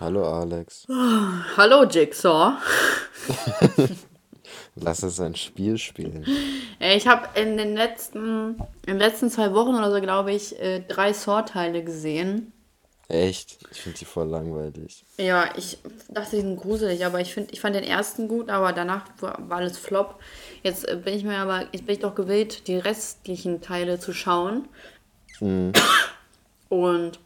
Hallo Alex. Hallo Jigsaw. Lass uns ein Spiel spielen. Äh, Ich habe in den letzten, in den letzten zwei Wochen oder so, glaube ich, äh, drei Saw-Teile gesehen. Echt? Ich finde die voll langweilig. Ja, ich dachte, die sind gruselig, aber ich, find, ich fand den ersten gut, aber danach war, war alles Flop. Jetzt äh, bin ich mir aber, jetzt bin ich doch gewillt, die restlichen Teile zu schauen. Und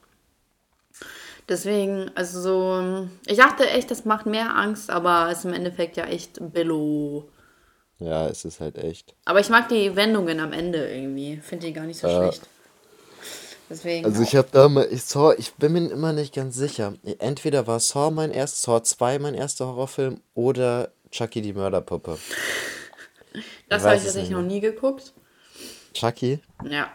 deswegen, also so, ich dachte echt, das macht mehr Angst, aber es ist im Endeffekt ja echt Billo. Ja, es ist halt echt. Aber ich mag die Wendungen am Ende irgendwie. Finde die gar nicht so schlecht. Deswegen. Also ich habe da mal, ich Saw, ich bin mir immer nicht ganz sicher. Entweder war Saw mein erster, Saw 2 mein erster Horrorfilm oder Chucky die Mörderpuppe. das weiß habe ich tatsächlich noch nie geguckt. Chucky, Ja.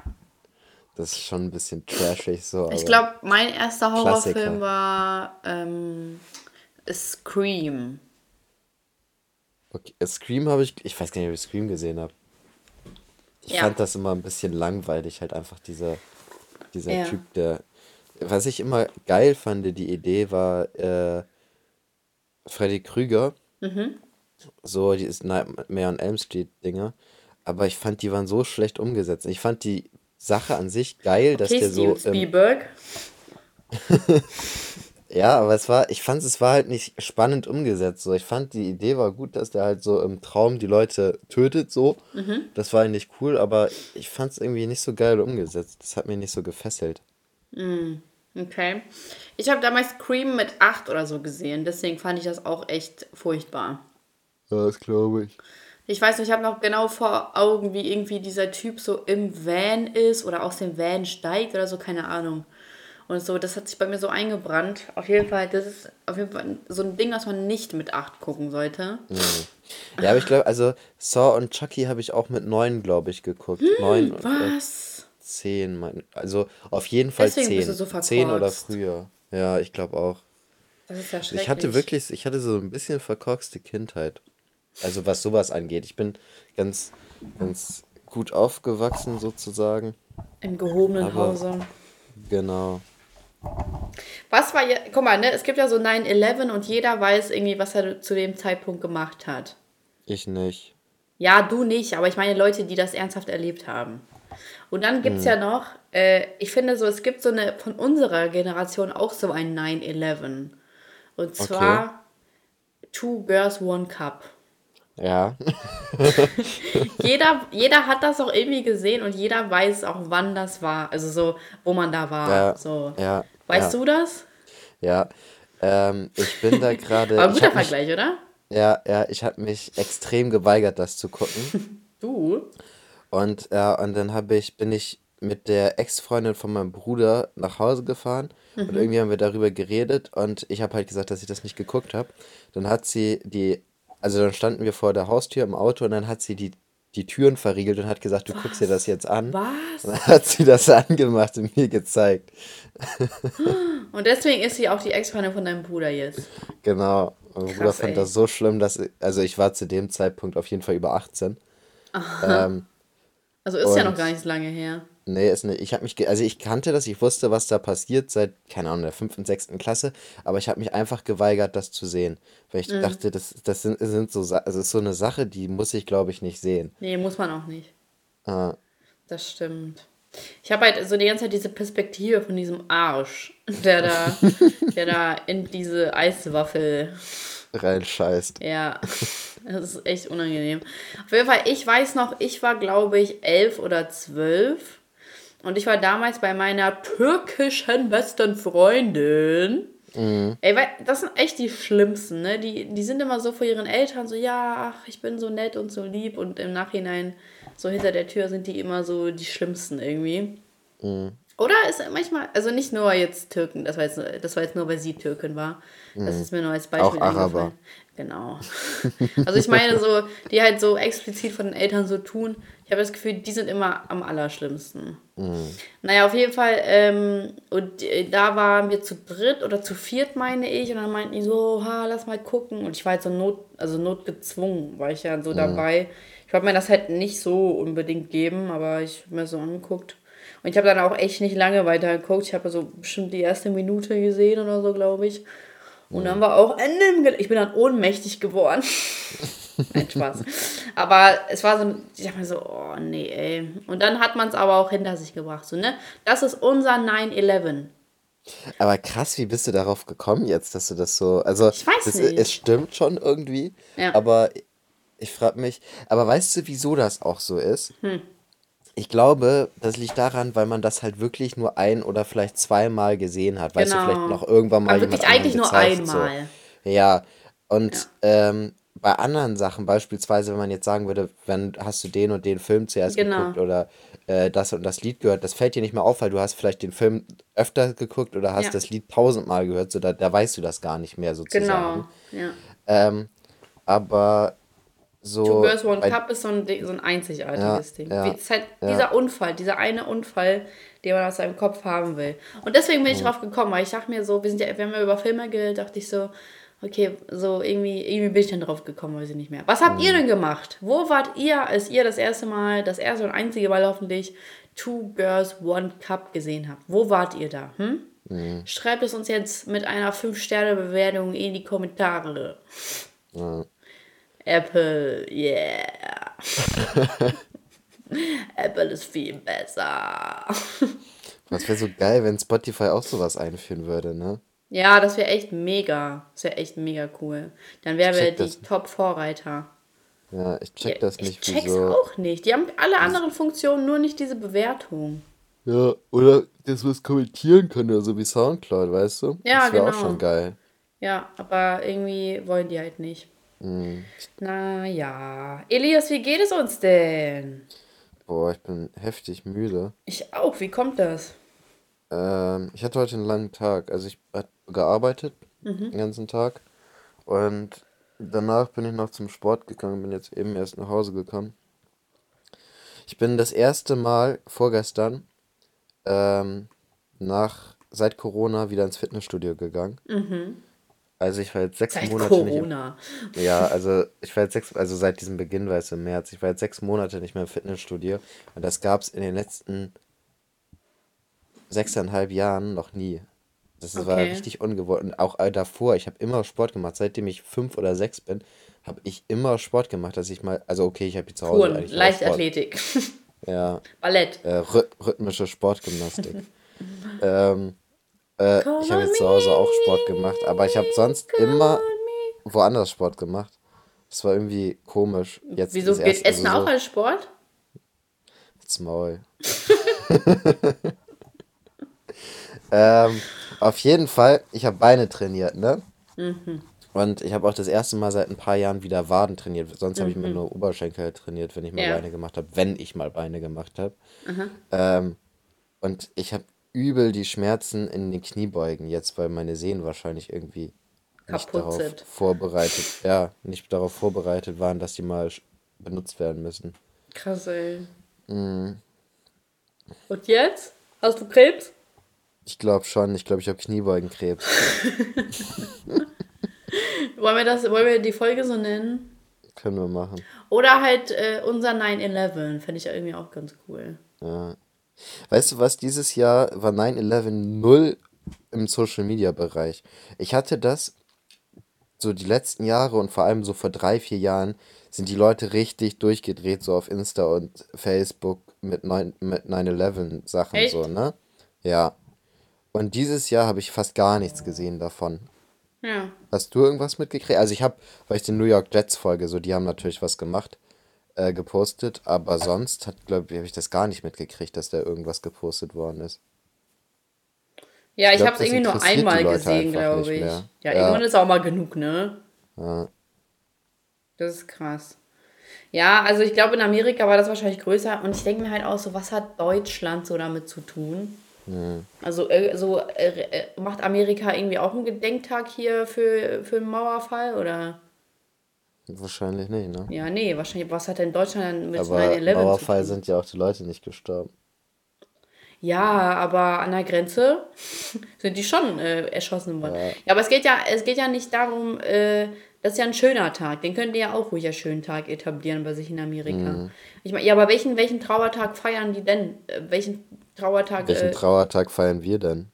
Das ist schon ein bisschen trashig so. Ich glaube, mein erster Horrorfilm Klassiker. war ähm, Scream. Okay, Scream habe ich, ich weiß gar nicht, ob ich Scream gesehen habe. Ich Ja. fand das immer ein bisschen langweilig, halt einfach dieser, dieser Ja. Typ, der. Was ich immer geil fand, die Idee war äh, Freddy Krüger. Mhm. So, die ist Nightmare on Elm Street Dinger. Aber ich fand, die waren so schlecht umgesetzt. Ich fand die Sache an sich geil, dass Okay, der so. Steven Ähm, Spielberg. ja, aber es war, ich fand, es war halt nicht spannend umgesetzt. So, ich fand, die Idee war gut, dass der halt so im Traum die Leute tötet, so. Mhm. Das war eigentlich cool, aber ich fand es irgendwie nicht so geil umgesetzt. Das hat mich nicht so gefesselt. Okay. Ich habe damals Scream mit 8 oder so gesehen, deswegen fand ich das auch echt furchtbar. Ja, das glaube ich. Ich weiß nicht, ich habe noch genau vor Augen, wie irgendwie dieser Typ so im Van ist oder aus dem Van steigt oder so, keine Ahnung. Und so, das hat sich bei mir so eingebrannt. Auf jeden Fall, das ist auf jeden Fall so ein Ding, was man nicht mit 8 gucken sollte. Ja, aber ich glaube, also Saw und Chucky habe ich auch mit neun, glaube ich, geguckt. Neun oder Was? zehn. Mein, also auf jeden Fall Deswegen zehn. bist du so Zehn oder verkorkst. früher. Ja, ich glaube auch. Das ist ja schrecklich. Ich hatte wirklich, ich hatte so ein bisschen verkorkste Kindheit. Also was sowas angeht. Ich bin ganz, ganz gut aufgewachsen sozusagen. Im gehobenen Aber- Hause. Genau. Was war ja, guck mal, ne, es gibt ja so 9-11 und jeder weiß irgendwie, was er zu dem Zeitpunkt gemacht hat. Ich nicht. Ja, du nicht, aber ich meine Leute, die das ernsthaft erlebt haben. Und dann gibt es ja noch, äh, ich finde so, es gibt so eine, von unserer Generation auch so ein 9-11. Und zwar Two Girls, One Cup. Ja. Jeder, jeder hat das auch irgendwie gesehen und jeder weiß auch, wann das war. Also so, wo man da war. Ja. So. Ja. Weißt ja, du das? Ja. Ähm, ich bin da gerade. Aber ich guter mich, Vergleich, oder? ja, ja, ich habe mich extrem geweigert, das zu gucken. Du? Und, ja, und dann habe ich, bin ich mit der Ex-Freundin von meinem Bruder nach Hause gefahren und irgendwie haben wir darüber geredet und ich habe halt gesagt, dass ich das nicht geguckt habe. Dann hat sie die, also dann standen wir vor der Haustür im Auto und dann hat sie die, die Türen verriegelt und hat gesagt, du guckst dir das jetzt an. Was? Und dann hat sie das angemacht und mir gezeigt. Und deswegen ist sie auch die Ex-Freundin von deinem Bruder jetzt. Genau. Mein Bruder Krass, fand ey. das so schlimm, dass, also ich war zu dem Zeitpunkt auf jeden Fall über 18. Ähm, Also ist ja noch gar nicht so lange her. Nee, ist nicht. Ich habe mich, also ich kannte das, ich wusste, was da passiert seit, keine Ahnung, der fünften, sechsten Klasse, aber ich habe mich einfach geweigert, das zu sehen. Weil ich dachte, das, das sind, sind so, also ist so eine Sache, die muss ich, glaube ich, nicht sehen. Nee, muss man auch nicht. Äh, Das stimmt. Ich habe halt so die ganze Zeit diese Perspektive von diesem Arsch, der da, der da in diese Eiswaffel. reinscheißt. Ja, das ist echt unangenehm. Auf jeden Fall, ich weiß noch, ich war, glaube ich, elf oder zwölf. Und ich war damals bei meiner türkischen besten Freundin. Ey, weil das sind echt die Schlimmsten, ne? Die, die sind immer so vor ihren Eltern so, ja, ach, ich bin so nett und so lieb. Und im Nachhinein, so hinter der Tür, sind die immer so die Schlimmsten irgendwie. Oder ist manchmal, also nicht nur jetzt Türken, das war jetzt, das war jetzt nur, weil sie Türkin war. Das ist mir nur als Beispiel Auch Araber. Genau. Also ich meine so, die halt so explizit von den Eltern so tun. Ich habe das Gefühl, die sind immer am allerschlimmsten. Naja, auf jeden Fall, ähm, und äh, da waren wir zu dritt oder zu viert, meine ich, und dann meinten die so, ha, lass mal gucken. Und ich war halt so not, also notgezwungen, war ich ja so dabei. Ich wollte mir das halt nicht so unbedingt geben, aber ich habe mir so angeguckt. Und ich habe dann auch echt nicht lange weiter geguckt. Ich habe so bestimmt die erste Minute gesehen oder so, glaube ich. Und dann war auch Ende Ich bin dann ohnmächtig geworden. Nein, Spaß. Aber es war so, ich dachte mir so, oh nee, ey. Und dann hat man es aber auch hinter sich gebracht. So, ne? Das ist unser 9-11. Aber krass, wie bist du darauf gekommen jetzt, dass du das so. Also, Ich weiß das, nicht. es stimmt schon irgendwie, Ja. aber ich frage mich, aber weißt du, wieso das auch so ist? Hm. Ich glaube, das liegt daran, weil man das halt wirklich nur ein oder vielleicht zweimal gesehen hat. Weißt du, Genau. vielleicht noch irgendwann mal Aber wirklich eigentlich nur gezeigt, so. einmal. Ja, und Ähm, bei anderen Sachen, beispielsweise, wenn man jetzt sagen würde, wenn hast du den und den Film zuerst Genau. geguckt oder äh, das und das Lied gehört, das fällt dir nicht mehr auf, weil du hast vielleicht den Film öfter geguckt oder hast Ja. das Lied tausendmal gehört, so da, da weißt du das gar nicht mehr sozusagen. Genau. Ja. Ähm, aber so. Two Girls One bei- Cup ist so ein, so ein einzigartiges Ja, Ding. ja, es ist halt ja. dieser Unfall, dieser eine Unfall, den man aus seinem Kopf haben will. Und deswegen bin ich drauf gekommen, weil ich dachte mir so, wir sind ja, wir haben ja über Filme geredet, dachte ich so, okay, so irgendwie, irgendwie bin ich dann drauf gekommen, weiß ich nicht mehr. Was habt ihr denn gemacht? Wo wart ihr, als ihr das erste Mal, das erste und einzige Mal hoffentlich Two Girls One Cup gesehen habt? Wo wart ihr da? Hm? Schreibt es uns jetzt mit einer 5-Sterne-Bewertung in die Kommentare. Ja. Apple, yeah. Apple ist viel besser. Das wäre so geil, wenn Spotify auch sowas einführen würde, ne? Ja, das wäre echt mega. Das wäre echt mega cool. Dann wären wir die das. Top-Vorreiter. Ja, ich check das nicht, ich check's wieso. auch nicht. Die haben alle anderen Funktionen, nur nicht diese Bewertung. Ja, oder dass man es kommentieren kann, oder so wie Soundcloud, weißt du? Ja, das wäre auch genau. schon geil. Ja, aber irgendwie wollen die halt nicht. Mhm. Naja. Elias, wie geht es uns denn? Boah, ich bin heftig müde. Ich auch. Wie kommt das? Ähm, ich hatte heute einen langen Tag. Also ich habe gearbeitet Mhm. den ganzen Tag. Und danach bin ich noch zum Sport gegangen, bin jetzt eben erst nach Hause gekommen. Ich bin das erste Mal vorgestern ähm, nach seit Corona wieder ins Fitnessstudio gegangen. Also ich war jetzt sechs Mhm. Seit Monate nicht im, Corona. ja, also ich war jetzt sechs, also seit diesem Beginn, weißt du, im März, ich war jetzt sechs Monate nicht mehr im Fitnessstudio und das gab es in den letzten sechseinhalb Jahren noch nie. Das war Okay. richtig ungewohnt. Und auch äh, davor, ich habe immer Sport gemacht. Seitdem ich fünf oder sechs bin, habe ich immer Sport gemacht, dass ich mal, also okay, ich habe zu Hause Touren, eigentlich auch Sport. Leichtathletik, Ja, Ballett. äh, rhy rhythmische Sportgymnastik. ähm, äh, ich habe jetzt zu Hause auch Sport gemacht, aber ich habe sonst immer woanders Sport gemacht. Das war irgendwie komisch. Jetzt Wieso geht erste, Essen also auch so, als Sport? Jetzt Maul. ähm, auf jeden Fall, ich habe Beine trainiert, ne? Mhm. Und ich habe auch das erste Mal seit ein paar Jahren wieder Waden trainiert. Sonst habe ich immer nur Oberschenkel trainiert, wenn ich mal Mhm. Ja. Beine gemacht habe, wenn ich mal Beine gemacht habe. Ähm, und ich habe übel die Schmerzen in den Kniebeugen jetzt, weil meine Sehnen wahrscheinlich irgendwie nicht darauf sind. vorbereitet, ja, nicht darauf vorbereitet waren, dass die mal benutzt werden müssen. Krass, ey. Mhm. Und jetzt? Hast du Krebs? Ich glaube schon, ich glaube, ich habe Kniebeugenkrebs. Wollen wir, das, wollen wir die Folge so nennen? Können wir machen. Oder halt äh, unser 9-11. Fände ich ja irgendwie auch ganz cool. Ja. Weißt du was, dieses Jahr war 9-11 null im Social Media Bereich. Ich hatte das so die letzten Jahre und vor allem so vor drei, vier Jahren sind die Leute richtig durchgedreht, so auf Insta und Facebook mit 9 mit 9-11 Sachen Echt? so, ne? Ja. Und dieses Jahr habe ich fast gar nichts gesehen davon. Ja. Hast du irgendwas mitgekriegt? Also ich habe, weil ich die New York Jets folge, so die haben natürlich was gemacht, äh, gepostet, aber sonst hat, glaube ich, habe ich das gar nicht mitgekriegt, dass da irgendwas gepostet worden ist. Ja, ich, glaub, habe es irgendwie nur einmal gesehen, glaube ich. Ja, Ja. irgendwann ist auch mal genug, ne? Ja. Das ist krass. Ja, also ich glaube, in Amerika war das wahrscheinlich größer und ich denke mir halt auch so, was hat Deutschland so damit zu tun? Also äh, so äh, äh, macht Amerika irgendwie auch einen Gedenktag hier für, für den Mauerfall oder? Wahrscheinlich nicht, ne? Ja, nee, wahrscheinlich, was hat denn Deutschland mit Aber 9-11 zu Mauerfall sind ja auch die Leute nicht gestorben. Ja, aber an der Grenze sind die schon äh, erschossen worden. Ja. aber es geht ja, es geht ja nicht darum, äh, das ist ja ein schöner Tag. Den könnt ihr ja auch ruhig als schönen Tag etablieren bei sich in Amerika. Mhm. Ich meine, ja, aber welchen, welchen Trauertag feiern die denn? Äh, welchen Trauertag? Welchen Äh, Trauertag feiern wir denn?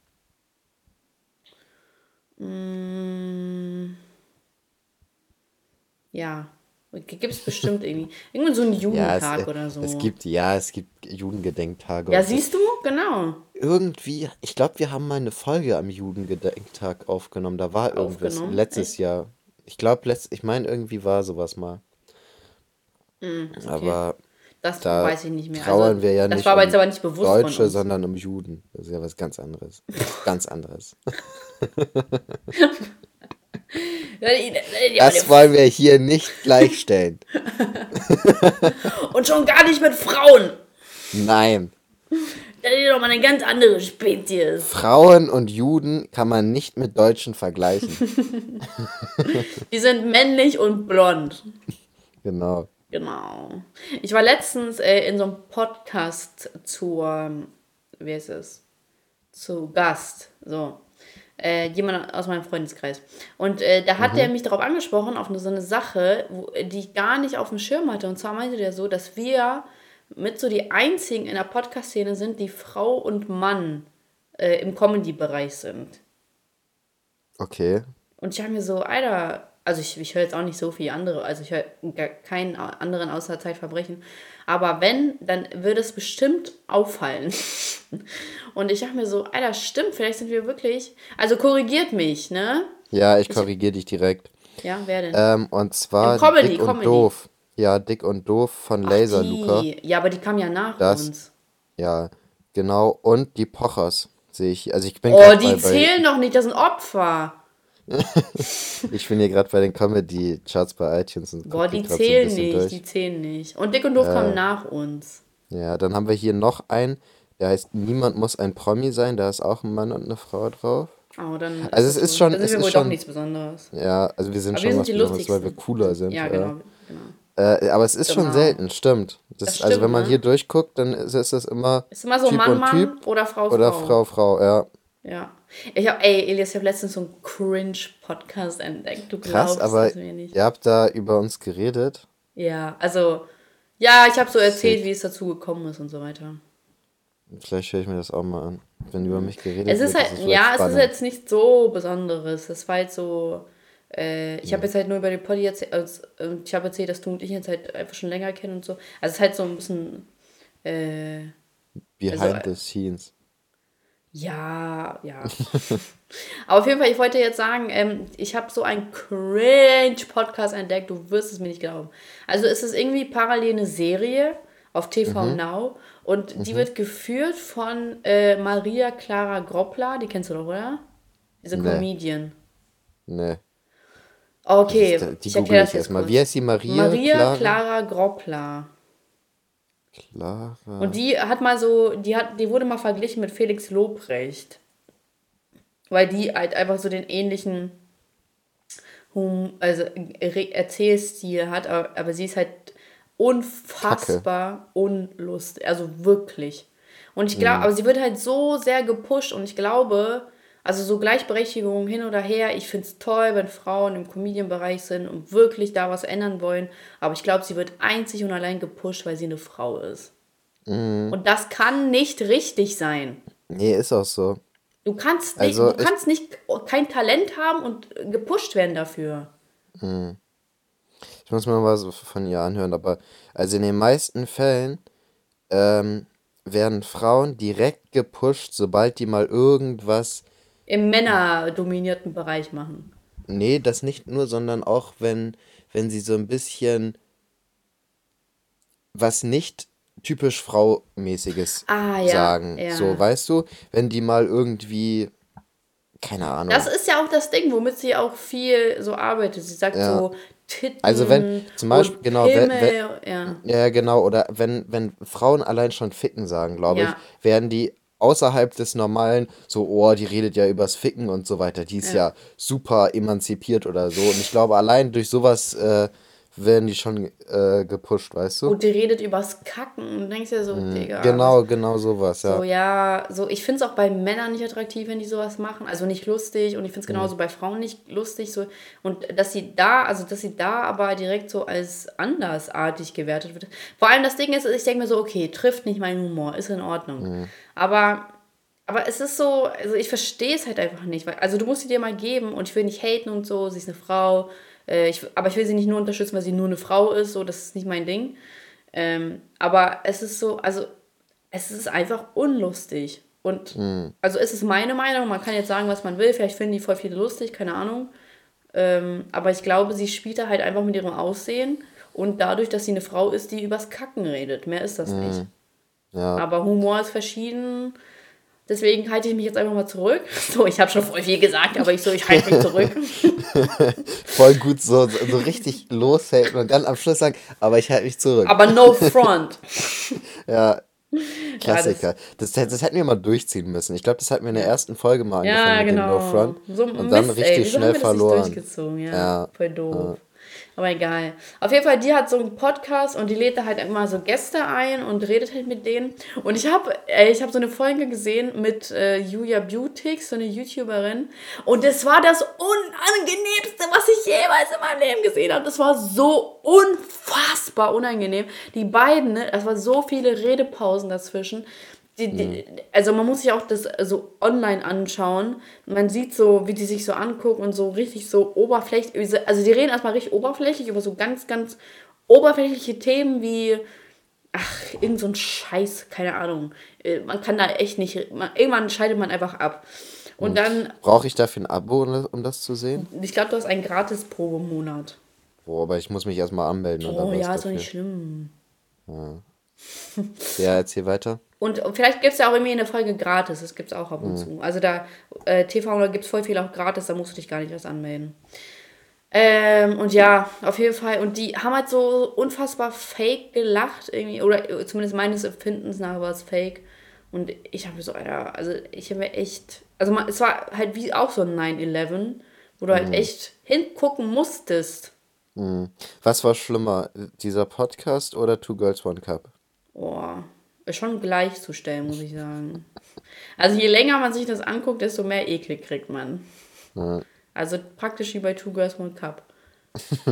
mh, Ja. Gibt es bestimmt irgendwie. Irgendwann so einen Ja, es, äh, oder so. es gibt, ja, es gibt Judengedenktage ja, siehst du? Genau. Irgendwie, ich glaube, wir haben mal eine Folge am Judengedenktag aufgenommen. Da war irgendwas Aufgenommen? letztes Jahr. Ich glaube, ich meine, irgendwie war sowas mal. Aber Das da weiß ich nicht mehr. trauern also, wir ja das nicht war aber um jetzt aber nicht bewusst Deutsche, von uns. sondern um Juden. Das ist ja was ganz anderes. ganz anderes. Das wollen wir hier nicht gleichstellen. Und schon gar nicht mit Frauen. Nein. Das ist doch mal eine ganz andere Spezies. Frauen und Juden kann man nicht mit Deutschen vergleichen. Die sind männlich und blond. Genau. Genau. Ich war letztens äh, in so einem Podcast zur, wie heißt es? Zu Gast. So. Äh, jemand aus meinem Freundeskreis. Und äh, da hat er mich darauf angesprochen, auf eine, so eine Sache, wo, die ich gar nicht auf dem Schirm hatte. Und zwar meinte der so, dass wir mit so die einzigen in der Podcast-Szene sind, die Frau und Mann äh, im Comedy-Bereich sind. Okay. Und ich habe mir so, Alter, also ich, ich höre jetzt auch nicht so viel andere, also ich höre keinen anderen außer Zeitverbrechen. Aber wenn, dann würde es bestimmt auffallen. Und ich dachte mir so, Alter, stimmt, vielleicht sind wir wirklich. Also korrigiert mich, ne? Ja, ich korrigiere dich direkt. Ja, wer denn? Ähm, und zwar Comedy, Dick und Comedy. Doof. Ja, Dick und Doof von Laser Luca. ja, aber die kam ja nach Das- uns. Ja, genau. Und die Pochers sehe ich. Also ich bin Oh, die bei, bei, zählen doch nicht, das sind Opfer. ich bin hier gerade bei den Comedy-Charts bei iTunes und Boah, die zählen nicht, durch. die zählen nicht. Und Dick und Doof kam nach uns. Ja, dann haben wir hier noch einen, der heißt Niemand muss ein Promi sein. Da ist auch ein Mann und eine Frau drauf. Oh, dann Also es ist schon- dann es sind wir ist wohl doch schon- nichts Besonderes. Ja, also wir sind Aber schon wir sind was Besonderes, weil wir cooler sind. Ja, ja. genau. Äh, aber es ist schon Genau. selten, stimmt. Das, Das also stimmt, wenn man ne? hier durchguckt, dann ist, ist das immer Ist immer so Typ Mann, und Mann Typ oder Frau, oder Frau. Frau, Frau, ja. Ja. Ich hab, ey, Elias, ich habe letztens so einen Cringe-Podcast entdeckt. Du Krass, glaubst aber es mir nicht. ihr habt da über uns geredet. Ja, also, ja, ich habe so erzählt, Sick. wie es dazu gekommen ist und so weiter. Vielleicht höre ich mir das auch mal an. Wenn über mich geredet Es ist wird, halt, vielleicht ja, es ist spannend. jetzt nicht so Besonderes. Es war halt so, äh, ich habe jetzt halt nur über den Poddy erzählt, also, ich habe erzählt, dass du und ich jetzt halt einfach schon länger kennen und so. Also es ist halt so ein bisschen, äh, Behind also, the scenes. Ja, ja. Aber auf jeden Fall, ich wollte jetzt sagen, ähm, ich habe so einen Cringe-Podcast entdeckt, du wirst es mir nicht glauben. Also es ist irgendwie parallel eine Serie auf TV Mhm. Now und die wird geführt von äh, Maria Clara Groppler, die kennst du doch, oder? Diese Nee. Comedian. Ne. Okay, Die ich google ich erstmal. Wie heißt die Maria? Maria Clara? Clara Groppler. Clara. Und die hat mal so, die hat, die wurde mal verglichen mit Felix Lobrecht. Weil die halt einfach so den ähnlichen Hum, also Erzählstil hat, aber, aber sie ist halt unfassbar unlustig. Also wirklich. Und ich glaube, aber sie wird halt so sehr gepusht und ich glaube, also so Gleichberechtigung hin oder her, ich finde es toll, wenn Frauen im Comedian-Bereich sind und wirklich da was ändern wollen. Aber ich glaube, sie wird einzig und allein gepusht, weil sie eine Frau ist. Und das kann nicht richtig sein. Nee, ist auch so. Du kannst nicht, Also du ich- kannst nicht kein Talent haben und gepusht werden dafür. Ich muss mir mal so von ihr anhören, aber also in den meisten Fällen ähm, werden Frauen direkt gepusht, sobald die mal irgendwas Im männerdominierten Bereich machen. Nee, das nicht nur, sondern auch, wenn, wenn sie so ein bisschen was nicht typisch Fraumäßiges Ah, ja, sagen. ja. So, weißt du, wenn die mal irgendwie, keine Ahnung. Das ist ja auch das Ding, womit sie auch viel so arbeitet. Sie sagt Ja. so Titten Also wenn- zum Beispiel, genau, wenn- Pimmel, ja. Ja, genau. Oder wenn, wenn Frauen allein schon ficken sagen, glaube ich, werden die außerhalb des Normalen so, oh, die redet ja übers Ficken und so weiter. Die ist ja, super emanzipiert oder so. Und ich glaube, allein durch sowas äh, werden die schon äh, gepusht, weißt du? Und die redet übers Kacken und du denkst ja so, Digga. Genau, genau sowas, ja. So, ja, so, ich finde es auch bei Männern nicht attraktiv, wenn die sowas machen. Also nicht lustig und ich finde es genauso bei Frauen nicht lustig. So. Und dass sie da, also dass sie da aber direkt so als andersartig gewertet wird. Vor allem das Ding ist, ich denke mir so, okay, trifft nicht meinen Humor, ist in Ordnung. Aber, aber es ist so, also ich verstehe es halt einfach nicht. Weil, also du musst sie dir mal geben und ich will nicht haten und so, sie ist eine Frau. Äh, ich, aber ich will sie nicht nur unterstützen, weil sie nur eine Frau ist, so, das ist nicht mein Ding. Ähm, aber es ist so, also es ist einfach unlustig. Und mhm. also es ist meine Meinung, man kann jetzt sagen, was man will, vielleicht finden die voll viele lustig, keine Ahnung. Ähm, aber ich glaube, sie spielt da halt einfach mit ihrem Aussehen und dadurch, dass sie eine Frau ist, die übers Kacken redet. Mehr ist das mhm. nicht. Ja. Aber Humor ist verschieden. Deswegen halte ich mich jetzt einfach mal zurück. So, ich habe schon voll viel gesagt, aber ich so, ich halte mich zurück. voll gut so, so richtig loshalten und dann am Schluss sagen, aber ich halte mich zurück. Aber no front. ja, Klassiker. Ja, das, das, das, hätten wir mal durchziehen müssen. Ich glaube, das hatten wir in der ersten Folge mal angefangen ja, genau. mit dem No Front. So, und dann Mist, richtig ey, schnell verloren. Ja, ja, voll doof. Aber egal. Auf jeden Fall, die hat so einen Podcast und die lädt da halt immer so Gäste ein und redet halt mit denen. Und ich habe ich hab so eine Folge gesehen mit äh, Julia Beautix, so eine YouTuberin. Und das war das Unangenehmste, was ich jemals in meinem Leben gesehen habe. Das war so unfassbar unangenehm. Die beiden, ne, es waren so viele Redepausen dazwischen. Die, die, mhm. also man muss sich auch das so online anschauen. Man sieht so, wie die sich so angucken und so richtig so oberflächlich. Also die reden erstmal richtig oberflächlich über so ganz, ganz oberflächliche Themen wie, ach, irgend so ein Scheiß, keine Ahnung. Äh, man kann da echt nicht, man, irgendwann scheidet man einfach ab. Und mhm. dann. Brauche ich dafür ein Abo, um das zu sehen? Ich glaube, du hast einen gratis Probemonat. Boah, aber ich muss mich erstmal anmelden. Oh ja, ist doch nicht schlimm. Ja. ja, erzähl weiter. Und vielleicht gibt es ja auch irgendwie eine Folge gratis, das gibt es auch ab und mhm. zu. Also da, äh, TV, da gibt es voll viel auch gratis, da musst du dich gar nicht erst anmelden. Ähm, und ja, auf jeden Fall. Und die haben halt so unfassbar fake gelacht, irgendwie, oder zumindest meines Empfindens nach war es fake. Und ich habe so, Alter, also ich habe mir echt, also man, es war halt wie auch so ein 9-11, wo du halt mhm. halt echt hingucken musstest. Mhm. Was war schlimmer, dieser Podcast oder Two Girls One Cup? Boah, schon gleichzustellen, muss ich sagen. Also je länger man sich das anguckt, desto mehr Ekel kriegt man. Ja. Also praktisch wie bei Two Girls One Cup.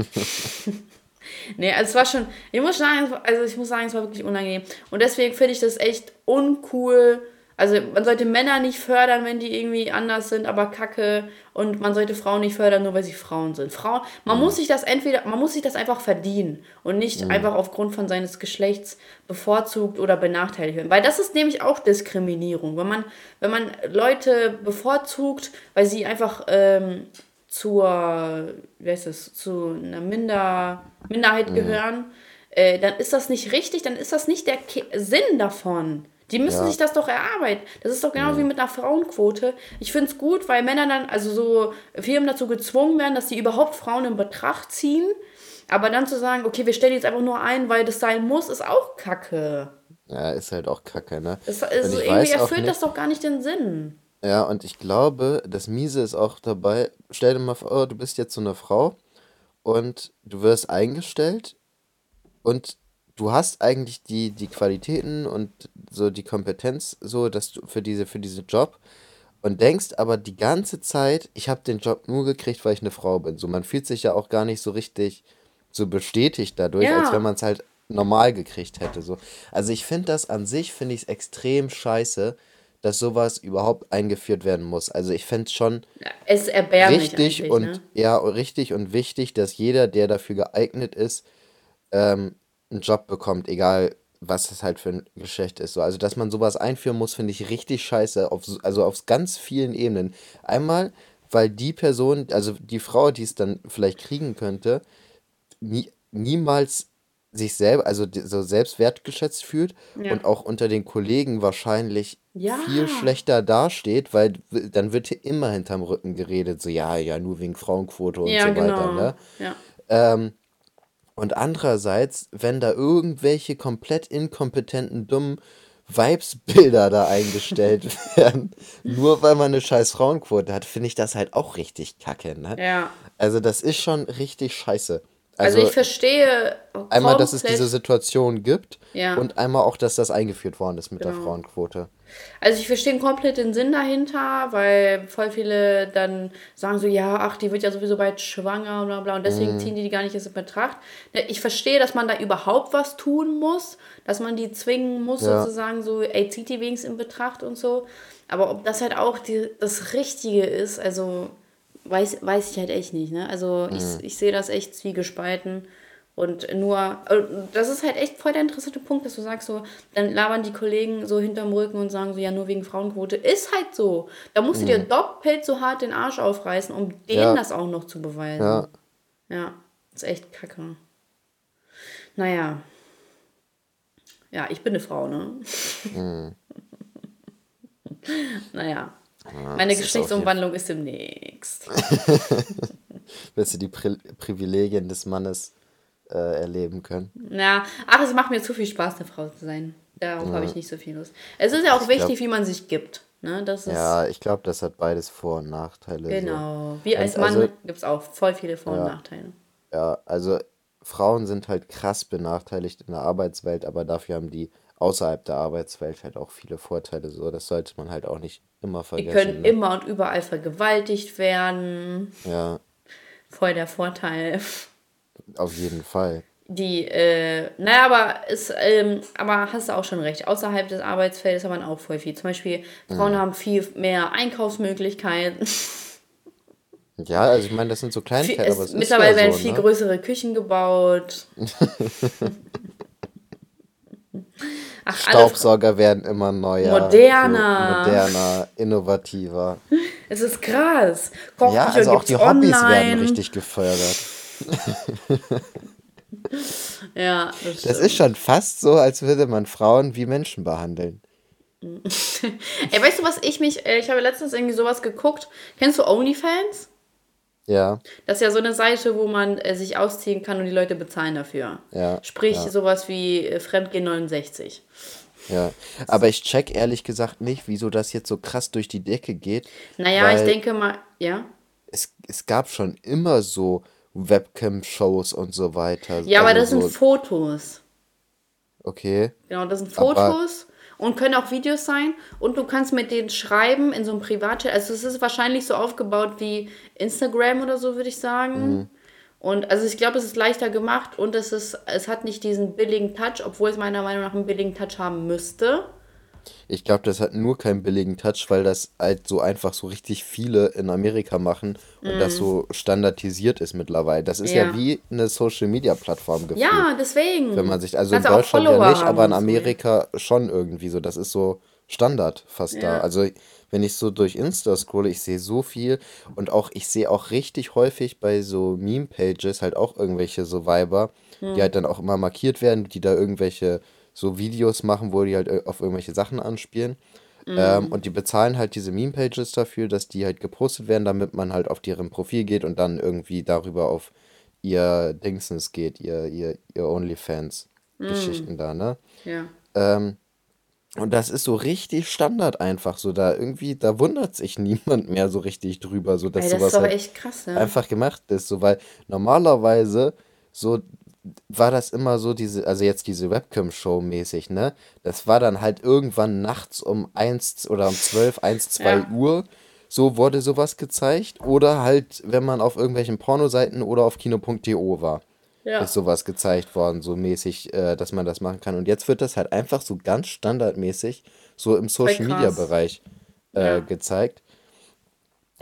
nee, also es war schon, ich muss sagen, also ich muss sagen, es war wirklich unangenehm. Und deswegen finde ich das echt uncool, also man sollte Männer nicht fördern, wenn die irgendwie anders sind, aber kacke. Und man sollte Frauen nicht fördern, nur weil sie Frauen sind. Frauen, man mhm. muss sich das entweder, man muss sich das einfach verdienen und nicht mhm. einfach aufgrund von seines Geschlechts bevorzugt oder benachteiligt werden. Weil das ist nämlich auch Diskriminierung. Wenn man, wenn man Leute bevorzugt, weil sie einfach ähm, zur, wie heißt das, zu einer Minder, Minderheit mhm. gehören, äh, dann ist das nicht richtig, dann ist das nicht der Ke Sinn davon. Die müssen ja. sich das doch erarbeiten. Das ist doch genau ja. wie mit einer Frauenquote. Ich finde es gut, weil Männer dann, also so Firmen dazu gezwungen werden, dass sie überhaupt Frauen in Betracht ziehen. Aber dann zu sagen, okay, wir stellen jetzt einfach nur ein, weil das sein muss, ist auch kacke. Ja, ist halt auch kacke, ne? Das, also irgendwie erfüllt das doch gar nicht den Sinn. Ja, und ich glaube, das Miese ist auch dabei, stell dir mal vor, du bist jetzt so eine Frau und du wirst eingestellt und du hast eigentlich die, die Qualitäten und so die Kompetenz so, dass du für diese, für diesen Job und denkst aber die ganze Zeit, ich habe den Job nur gekriegt, weil ich eine Frau bin. So, man fühlt sich ja auch gar nicht so richtig so bestätigt dadurch, ja. als wenn man es halt normal gekriegt hätte. So. Also ich finde das an sich, finde ich es extrem scheiße, dass sowas überhaupt eingeführt werden muss. Also ich fände es schon es richtig und ne? ja, richtig und wichtig, dass jeder, der dafür geeignet ist, ähm, einen Job bekommt, egal was es halt für ein Geschlecht ist. So, also, dass man sowas einführen muss, finde ich richtig scheiße. Auf, also auf ganz vielen Ebenen. Einmal, weil die Person, also die Frau, die es dann vielleicht kriegen könnte, nie, niemals sich selber, also so selbst wertgeschätzt fühlt ja. und auch unter den Kollegen wahrscheinlich ja. viel schlechter dasteht, weil dann wird immer hinterm Rücken geredet, so ja, ja, nur wegen Frauenquote und ja, so weiter. Genau. Ne? Ja. Ähm, und andererseits, wenn da irgendwelche komplett inkompetenten, dummen Vibesbilder da eingestellt werden, nur weil man eine scheiß Frauenquote hat, finde ich das halt auch richtig kacke. Ne? Ja. Also das ist schon richtig scheiße. Also, also ich verstehe. Einmal, dass es diese Situation gibt ja. und einmal auch, dass das eingeführt worden ist mit genau. der Frauenquote. Also ich verstehe komplett den Sinn dahinter, weil voll viele dann sagen so, ja, ach, die wird ja sowieso bald schwanger, bla bla, und deswegen mm. ziehen die die gar nicht erst in Betracht. Ich verstehe, dass man da überhaupt was tun muss, dass man die zwingen muss, ja. sozusagen so, ey, zieht die wenigstens in Betracht und so. Aber ob das halt auch die, das Richtige ist, also weiß, weiß ich halt echt nicht. Ne? Also Mhm. ich, ich sehe das echt zwiegespalten. Und nur, äh, das ist halt echt voll der interessante Punkt, dass du sagst so, dann labern die Kollegen so hinterm Rücken und sagen so, ja, nur wegen Frauenquote. Ist halt so. Da musst du dir doppelt so hart den Arsch aufreißen, um denen Mhm. Ja. das auch noch zu beweisen. Ja. Ja, ist echt kacke. Naja. Ja, ich bin eine Frau, ne? naja. Meine das ist Geschlechtsumwandlung ist demnächst. Wirst du die Pri Privilegien des Mannes äh, erleben können. Ja, ach, es macht mir zu viel Spaß, eine Frau zu sein. Darauf habe ich nicht so viel Lust. Es ist ja auch wichtig, wie man sich gibt. Ne? Das ist Ja, ich glaube, das hat beides Vor- und Nachteile. So. genau. Wie als Mann also- gibt es auch voll viele Vor- und Nachteile. Ja, also Frauen sind halt krass benachteiligt in der Arbeitswelt, aber dafür haben die außerhalb der Arbeitswelt halt auch viele Vorteile. So, das sollte man halt auch nicht immer Die vergessen. können ne? immer und überall vergewaltigt werden. Ja, Voll der Vorteil. auf jeden Fall. Die, äh, naja, aber ist, ähm, aber hast du auch schon recht. Außerhalb des Arbeitsfeldes hat man auch voll viel. Zum Beispiel, Frauen haben viel mehr Einkaufsmöglichkeiten. Ja, also ich meine, das sind so Kleinigkeiten, aber es, es ist mittlerweile ja werden so, viel ne? größere Küchen gebaut. Ach, Staubsauger werden immer neuer, Moderner. moderner, innovativer. es ist krass. Kochbücher Ja, also auch die Hobbys werden online. richtig gefördert. Ja, das, Das ist schon fast so, als würde man Frauen wie Menschen behandeln. Ey, weißt du, was ich mich, äh, ich habe letztens irgendwie sowas geguckt. Kennst du OnlyFans? Ja, Das ist ja so eine Seite, wo man äh, sich ausziehen kann und die Leute bezahlen dafür. Ja, Sprich, ja. sowas wie äh, Fremdgehen 69. ja. Aber ich check ehrlich gesagt nicht, wieso das jetzt so krass durch die Decke geht. Naja, ich denke mal, ja. Es, es gab schon immer so Webcam-Shows und so weiter. Ja, aber das also sind so, Fotos. Okay. Genau, das sind Fotos und können auch Videos sein. Und du kannst mit denen schreiben in so einem Privatchat. Also es ist wahrscheinlich so aufgebaut wie Instagram oder so, würde ich sagen. Mhm. Und also ich glaube, es ist leichter gemacht und es ist, es hat nicht diesen billigen Touch, obwohl es meiner Meinung nach einen billigen Touch haben müsste. Ich glaube, das hat nur keinen billigen Touch, weil das halt so einfach so richtig viele in Amerika machen und das so standardisiert ist mittlerweile. Das ist ja, Mhm. Ja. wie eine Social-Media-Plattform gefühlt. Ja, deswegen. Wenn man sich, also in Kannst auch Deutschland ja nicht, aber in so. Amerika schon irgendwie so. Das ist so Standard fast da. Ja. Also wenn ich so durch Insta scrolle, ich sehe so viel und auch, ich sehe auch richtig häufig bei so Meme-Pages halt auch irgendwelche so Weiber, Hm. die halt dann auch immer markiert werden, die da irgendwelche so Videos machen, wo die halt ir- auf irgendwelche Sachen anspielen. Hm. Ähm, und die bezahlen halt diese Meme-Pages dafür, dass die halt gepostet werden, damit man halt auf deren Profil geht und dann irgendwie darüber auf ihr Dingsens geht, ihr, ihr, ihr OnlyFans-Geschichten da, ne? Ja. Ähm, und das ist so richtig Standard einfach so. Da irgendwie, da wundert sich niemand mehr so richtig drüber, so dass Ey, das sowas ist halt echt krass, ne? einfach gemacht ist. So, weil normalerweise so war das immer so diese, also jetzt diese Webcam-Show mäßig, ne? Das war dann halt irgendwann nachts um 1 oder um 12, 1, 2 Ja. Uhr. So wurde sowas gezeigt. Oder halt, wenn man auf irgendwelchen Pornoseiten oder auf kino.de war Ja. ist sowas gezeigt worden, so mäßig, äh, dass man das machen kann. Und jetzt wird das halt einfach so ganz standardmäßig so im Social Media krass. Bereich äh, Ja. gezeigt.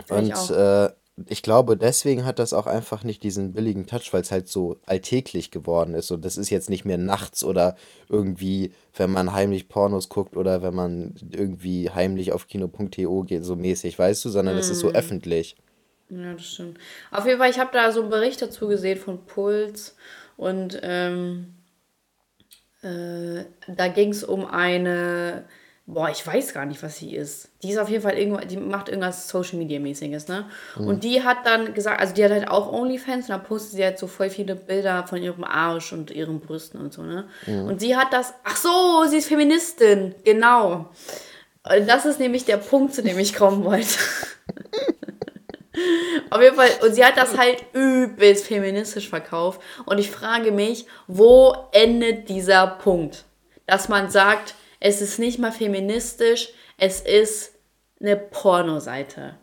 Und äh, ich glaube, deswegen hat das auch einfach nicht diesen billigen Touch, weil es halt so alltäglich geworden ist. Und das ist jetzt nicht mehr nachts oder irgendwie, wenn man heimlich Pornos guckt oder wenn man irgendwie heimlich auf kino.de geht, so mäßig, weißt du, sondern es ist Mhm. so öffentlich. Ja, das stimmt. Auf jeden Fall, ich habe da so einen Bericht dazu gesehen von Puls und ähm, äh, da ging es um eine, boah, ich weiß gar nicht, was sie ist. Die ist auf jeden Fall irgendwo, die macht irgendwas Social Media mäßiges, ne? Und die hat dann gesagt, also die hat halt auch OnlyFans und da postet sie halt so voll viele Bilder von ihrem Arsch und ihren Brüsten und so, ne? Und sie hat das, ach so, sie ist Feministin, genau. Und das ist nämlich der Punkt, zu dem ich kommen wollte. Auf jeden Fall, und sie hat das halt übelst feministisch verkauft. Und ich frage mich, wo endet dieser Punkt? Dass man sagt, es ist nicht mal feministisch, es ist eine Pornoseite.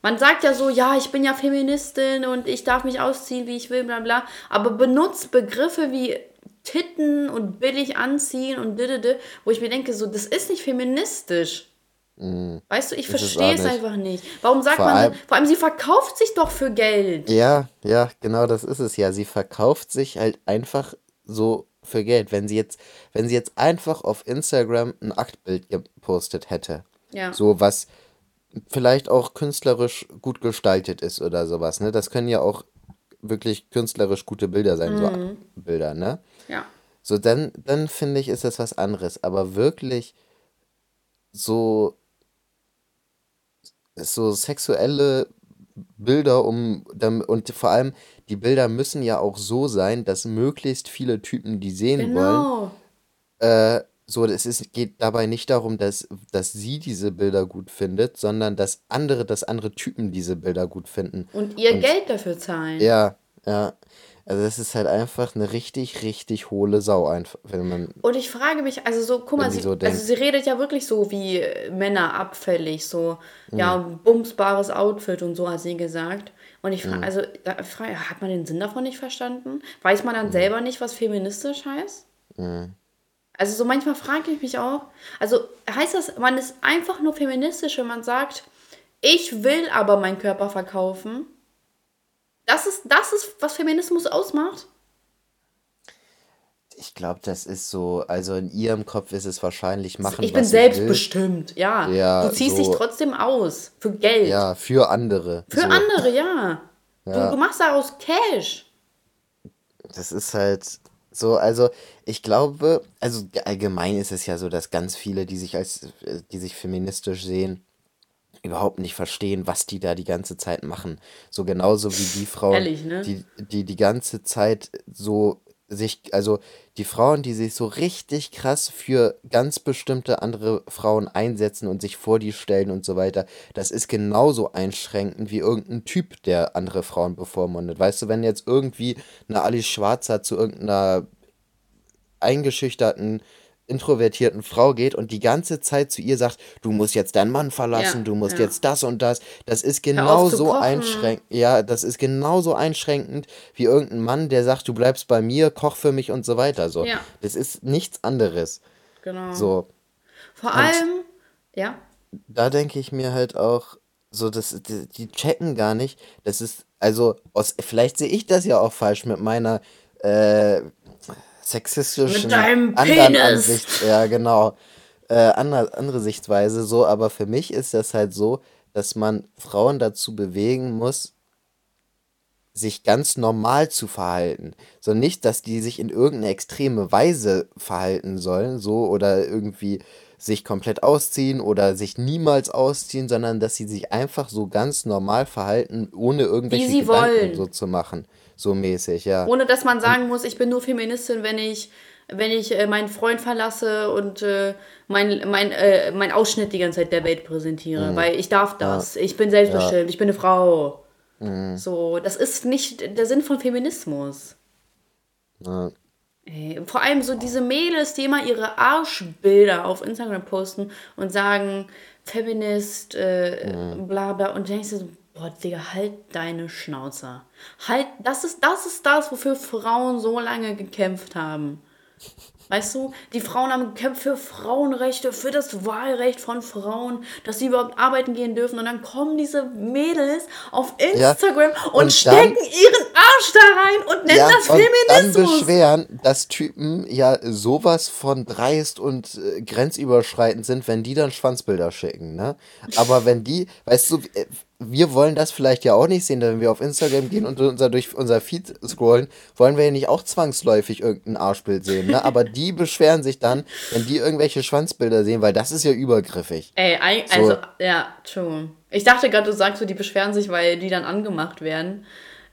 Man sagt ja so, ja, ich bin ja Feministin und ich darf mich ausziehen, wie ich will, bla bla. Aber benutzt Begriffe wie Titten und billig anziehen und didede, wo ich mir denke, so, das ist nicht feministisch. Weißt du, ich verstehe es einfach nicht. Warum sagt Vor man, allem, vor allem sie verkauft sich doch für Geld. ja, ja, genau das ist es ja. Sie verkauft sich halt einfach so für Geld. Wenn sie jetzt, wenn sie jetzt einfach auf Instagram ein Aktbild gepostet hätte, Ja. so was vielleicht auch künstlerisch gut gestaltet ist oder sowas, ne? Das können ja auch wirklich künstlerisch gute Bilder sein, so Bilder, ne? Ja. So, dann, dann finde ich, ist das was anderes. Aber wirklich so, so sexuelle Bilder um, und vor allem, die Bilder müssen ja auch so sein, dass möglichst viele Typen die sehen wollen. Genau. Äh, so, es ist, geht dabei nicht darum, dass, dass sie diese Bilder gut findet, sondern dass andere, dass andere Typen diese Bilder gut finden. Und ihr Und Geld dafür zahlen. ja, ja. Also das ist halt einfach eine richtig, richtig hohle Sau, einfach, wenn man, Und ich frage mich, also so, guck mal, sie, so also denkt. sie redet ja wirklich so wie äh, Männer abfällig, so, Mhm. ja, bumsbares Outfit und so hat sie gesagt. Und ich Mhm. frage, also, da frage, hat man den Sinn davon nicht verstanden? Weiß man dann Mhm. selber nicht, was feministisch heißt? Also so manchmal frage ich mich auch, also heißt das, man ist einfach nur feministisch, wenn man sagt, ich will aber meinen Körper verkaufen? Das ist, das ist, was Feminismus ausmacht? Ich glaube, das ist so, also in ihrem Kopf ist es wahrscheinlich machen, Ich bin selbstbestimmt, ja. Ja, du ziehst so. dich trotzdem aus. Für Geld. Ja, für andere. Für so. andere, ja. Ja. Du, du machst daraus Cash. Das ist halt so, also ich glaube, also allgemein ist es ja so, dass ganz viele, die sich als, die sich feministisch sehen, überhaupt nicht verstehen, was die da die ganze Zeit machen. So genauso wie die Frauen, Ehrlich, ne? die, die die ganze Zeit so sich, also die Frauen, die sich so richtig krass für ganz bestimmte andere Frauen einsetzen und sich vor die stellen und so weiter, das ist genauso einschränkend wie irgendein Typ, der andere Frauen bevormundet. Weißt du, wenn jetzt irgendwie eine Alice Schwarzer zu irgendeiner eingeschüchterten, introvertierten Frau geht und die ganze Zeit zu ihr sagt, du musst jetzt deinen Mann verlassen, Ja, du musst ja. jetzt das und das, das ist genauso einschränkend, ja, das ist genauso einschränkend wie irgendein Mann, der sagt, du bleibst bei mir, koch für mich und so weiter, so. Ja. Das ist nichts anderes, Genau. so. Vor allem, ja. da denke ich mir halt auch, so, das, die, die checken gar nicht, das ist, also, aus, vielleicht sehe ich das ja auch falsch mit meiner äh, sexistischen anderen. Ansicht, ja, genau, äh, andere, andere Sichtweise, so, aber für mich ist das halt so, dass man Frauen dazu bewegen muss, sich ganz normal zu verhalten. So nicht, dass die sich in irgendeine extreme Weise verhalten sollen, so oder irgendwie sich komplett ausziehen oder sich niemals ausziehen, sondern dass sie sich einfach so ganz normal verhalten, ohne irgendwelche Gedanken wollen. so zu machen. So mäßig, ja. Ohne dass man sagen muss, ich bin nur Feministin, wenn ich, wenn ich äh, meinen Freund verlasse und äh, mein, mein, äh, mein Ausschnitt die ganze Zeit der Welt präsentiere. Mhm. Weil ich darf das. Ich bin selbstbestimmt. Ich bin eine Frau. Mhm. So, das ist nicht der Sinn von Feminismus. Ja. Ey, vor allem so diese Mädels, die immer ihre Arschbilder auf Instagram posten und sagen, Feminist, äh, Mhm. bla bla. Und denkst du so, boah, Digga, halt deine Schnauze. Halt, das ist, das ist das, wofür Frauen so lange gekämpft haben. Weißt du, die Frauen haben gekämpft für Frauenrechte, für das Wahlrecht von Frauen, dass sie überhaupt arbeiten gehen dürfen. Und dann kommen diese Mädels auf Instagram und, und stecken dann- ihren Arsch da rein und nennen Ja, das und dann Feminismus. beschweren, dass Typen ja sowas von dreist und äh, grenzüberschreitend sind, wenn die dann Schwanzbilder schicken, ne? Aber wenn die, weißt du, äh, wir wollen das vielleicht ja auch nicht sehen, wenn wir auf Instagram gehen und unser, durch unser Feed scrollen, wollen wir ja nicht auch zwangsläufig irgendein Arschbild sehen, ne? Aber die beschweren sich dann, wenn die irgendwelche Schwanzbilder sehen, weil das ist ja übergriffig. Ey, ei- So. also, ja, true. Ich dachte gerade, du sagst so, die beschweren sich, weil die dann angemacht werden.